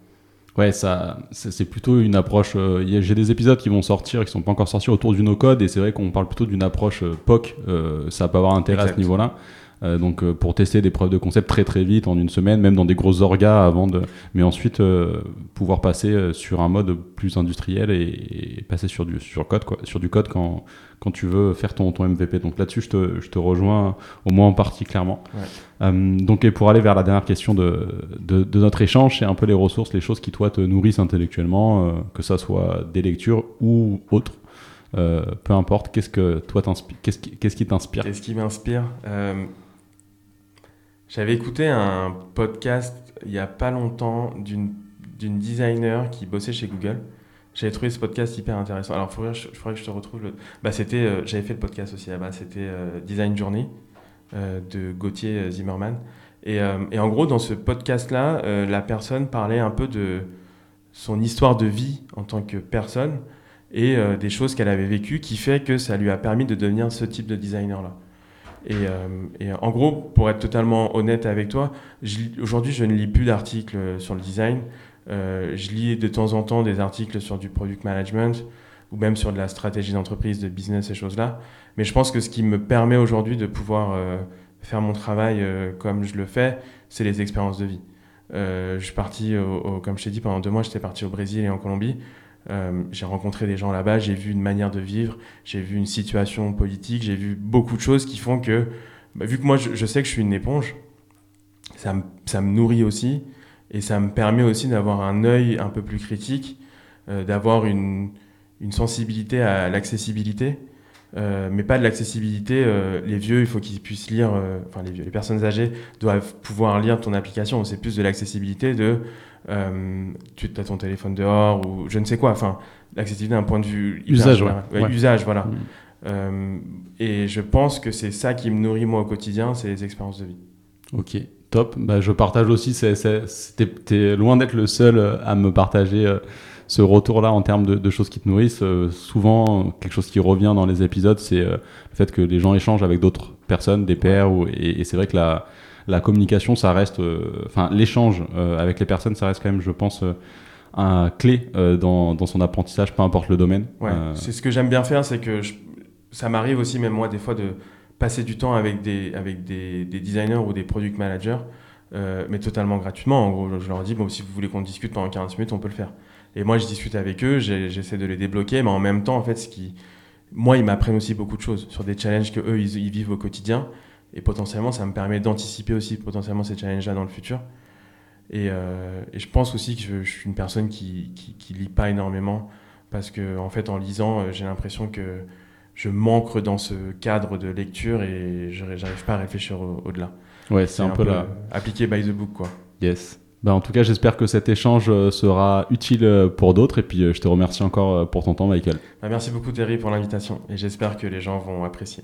Ouais, ça, c'est plutôt une approche. Euh, J'ai des épisodes qui vont sortir, qui sont pas encore sortis autour du no-code, et c'est vrai qu'on parle plutôt d'une approche euh, POC. Euh, ça peut avoir intérêt à ce niveau-là. Euh, donc euh, pour tester des preuves de concept très très vite en une semaine, même dans des grosses orgas avant de, mais ensuite euh, pouvoir passer sur un mode plus industriel et, passer sur du sur code quoi, sur du code quand quand tu veux faire ton, ton MVP. Donc là-dessus, je te, je te rejoins au moins en partie clairement. Ouais. donc et pour aller vers la dernière question de, de, de notre échange, c'est un peu les ressources, les choses qui toi te nourrissent intellectuellement, que ça soit des lectures ou autres. Peu importe, qu'est-ce que toi t'inspire Qu'est-ce qui, qu'est-ce qui t'inspire? Qu'est-ce qui m'inspire? J'avais écouté un podcast il n'y a pas longtemps d'une designer qui bossait chez Google. J'avais trouvé ce podcast hyper intéressant. Alors, il faudrait, que je te retrouve. Bah, euh, j'avais fait le podcast aussi là-bas. C'était euh, Design Journey euh, de Gauthier Zimmerman. Et, et, en gros, dans ce podcast-là, la personne parlait un peu de son histoire de vie en tant que personne et des choses qu'elle avait vécues qui fait que ça lui a permis de devenir ce type de designer-là. Euh, et, en gros, pour être totalement honnête avec toi, aujourd'hui, je ne lis plus d'articles sur le design. Euh, je lis de temps en temps des articles sur du product management ou même sur de la stratégie d'entreprise, de business, ces choses-là. Mais je pense que ce qui me permet aujourd'hui de pouvoir euh, faire mon travail comme je le fais, c'est les expériences de vie. je suis parti, comme je t'ai dit, pendant deux mois, j'étais parti au Brésil et en Colombie. Euh, j'ai rencontré des gens là-bas, j'ai vu une manière de vivre, j'ai vu une situation politique, j'ai vu beaucoup de choses qui font que, bah, vu que moi je, sais que je suis une éponge, ça me, nourrit aussi et ça me permet aussi d'avoir un œil un peu plus critique, euh, d'avoir une, sensibilité à l'accessibilité. Euh, mais pas de l'accessibilité. Les vieux, il faut qu'ils puissent lire. Enfin, les les personnes âgées doivent pouvoir lire ton application. C'est plus de l'accessibilité de euh, tu as ton téléphone dehors ou je ne sais quoi. Enfin, l'accessibilité d'un point de vue usage, usage, voilà. Mm. Euh, et je pense que c'est ça qui me nourrit moi au quotidien, c'est les expériences de vie. Ok, top. Bah, je partage aussi. C'était loin d'être le seul euh, à me partager ce retour-là en termes de, choses qui te nourrissent. souvent, quelque chose qui revient dans les épisodes, c'est le fait que les gens échangent avec d'autres personnes, des pairs, ou, et, et c'est vrai que la la communication, ça reste, euh, enfin, l'échange euh, avec les personnes, ça reste quand même, je pense, euh, un clé dans, dans, son apprentissage, peu importe le domaine. Ouais, c'est ce que j'aime bien faire, c'est que ça m'arrive aussi, même moi, des fois, de passer du temps avec des, avec des, des designers ou des product managers, mais totalement gratuitement. En gros, je leur dis, bon, si vous voulez qu'on discute pendant 40 minutes, on peut le faire. Et moi, je discute avec eux, j'essaie de les débloquer, mais en même temps, en fait, ce qui, moi, ils m'apprennent aussi beaucoup de choses sur des challenges que eux, ils, ils vivent au quotidien. Et potentiellement, ça me permet d'anticiper aussi potentiellement ces challenges-là dans le futur. Et, euh, et, je pense aussi que je, je suis une personne qui, qui, qui, lit pas énormément parce que en fait, en lisant, euh, j'ai l'impression que je manque dans ce cadre de lecture et je n'arrive pas à réfléchir au-delà. ouais, c'est un, peu, là. Appliqué by the book, quoi. Yes. Bah, en tout cas, j'espère que cet échange euh, sera utile pour d'autres. Et puis, je te remercie encore pour ton temps, Michael. Bah, merci beaucoup, Terry, pour l'invitation. Et j'espère que les gens vont apprécier.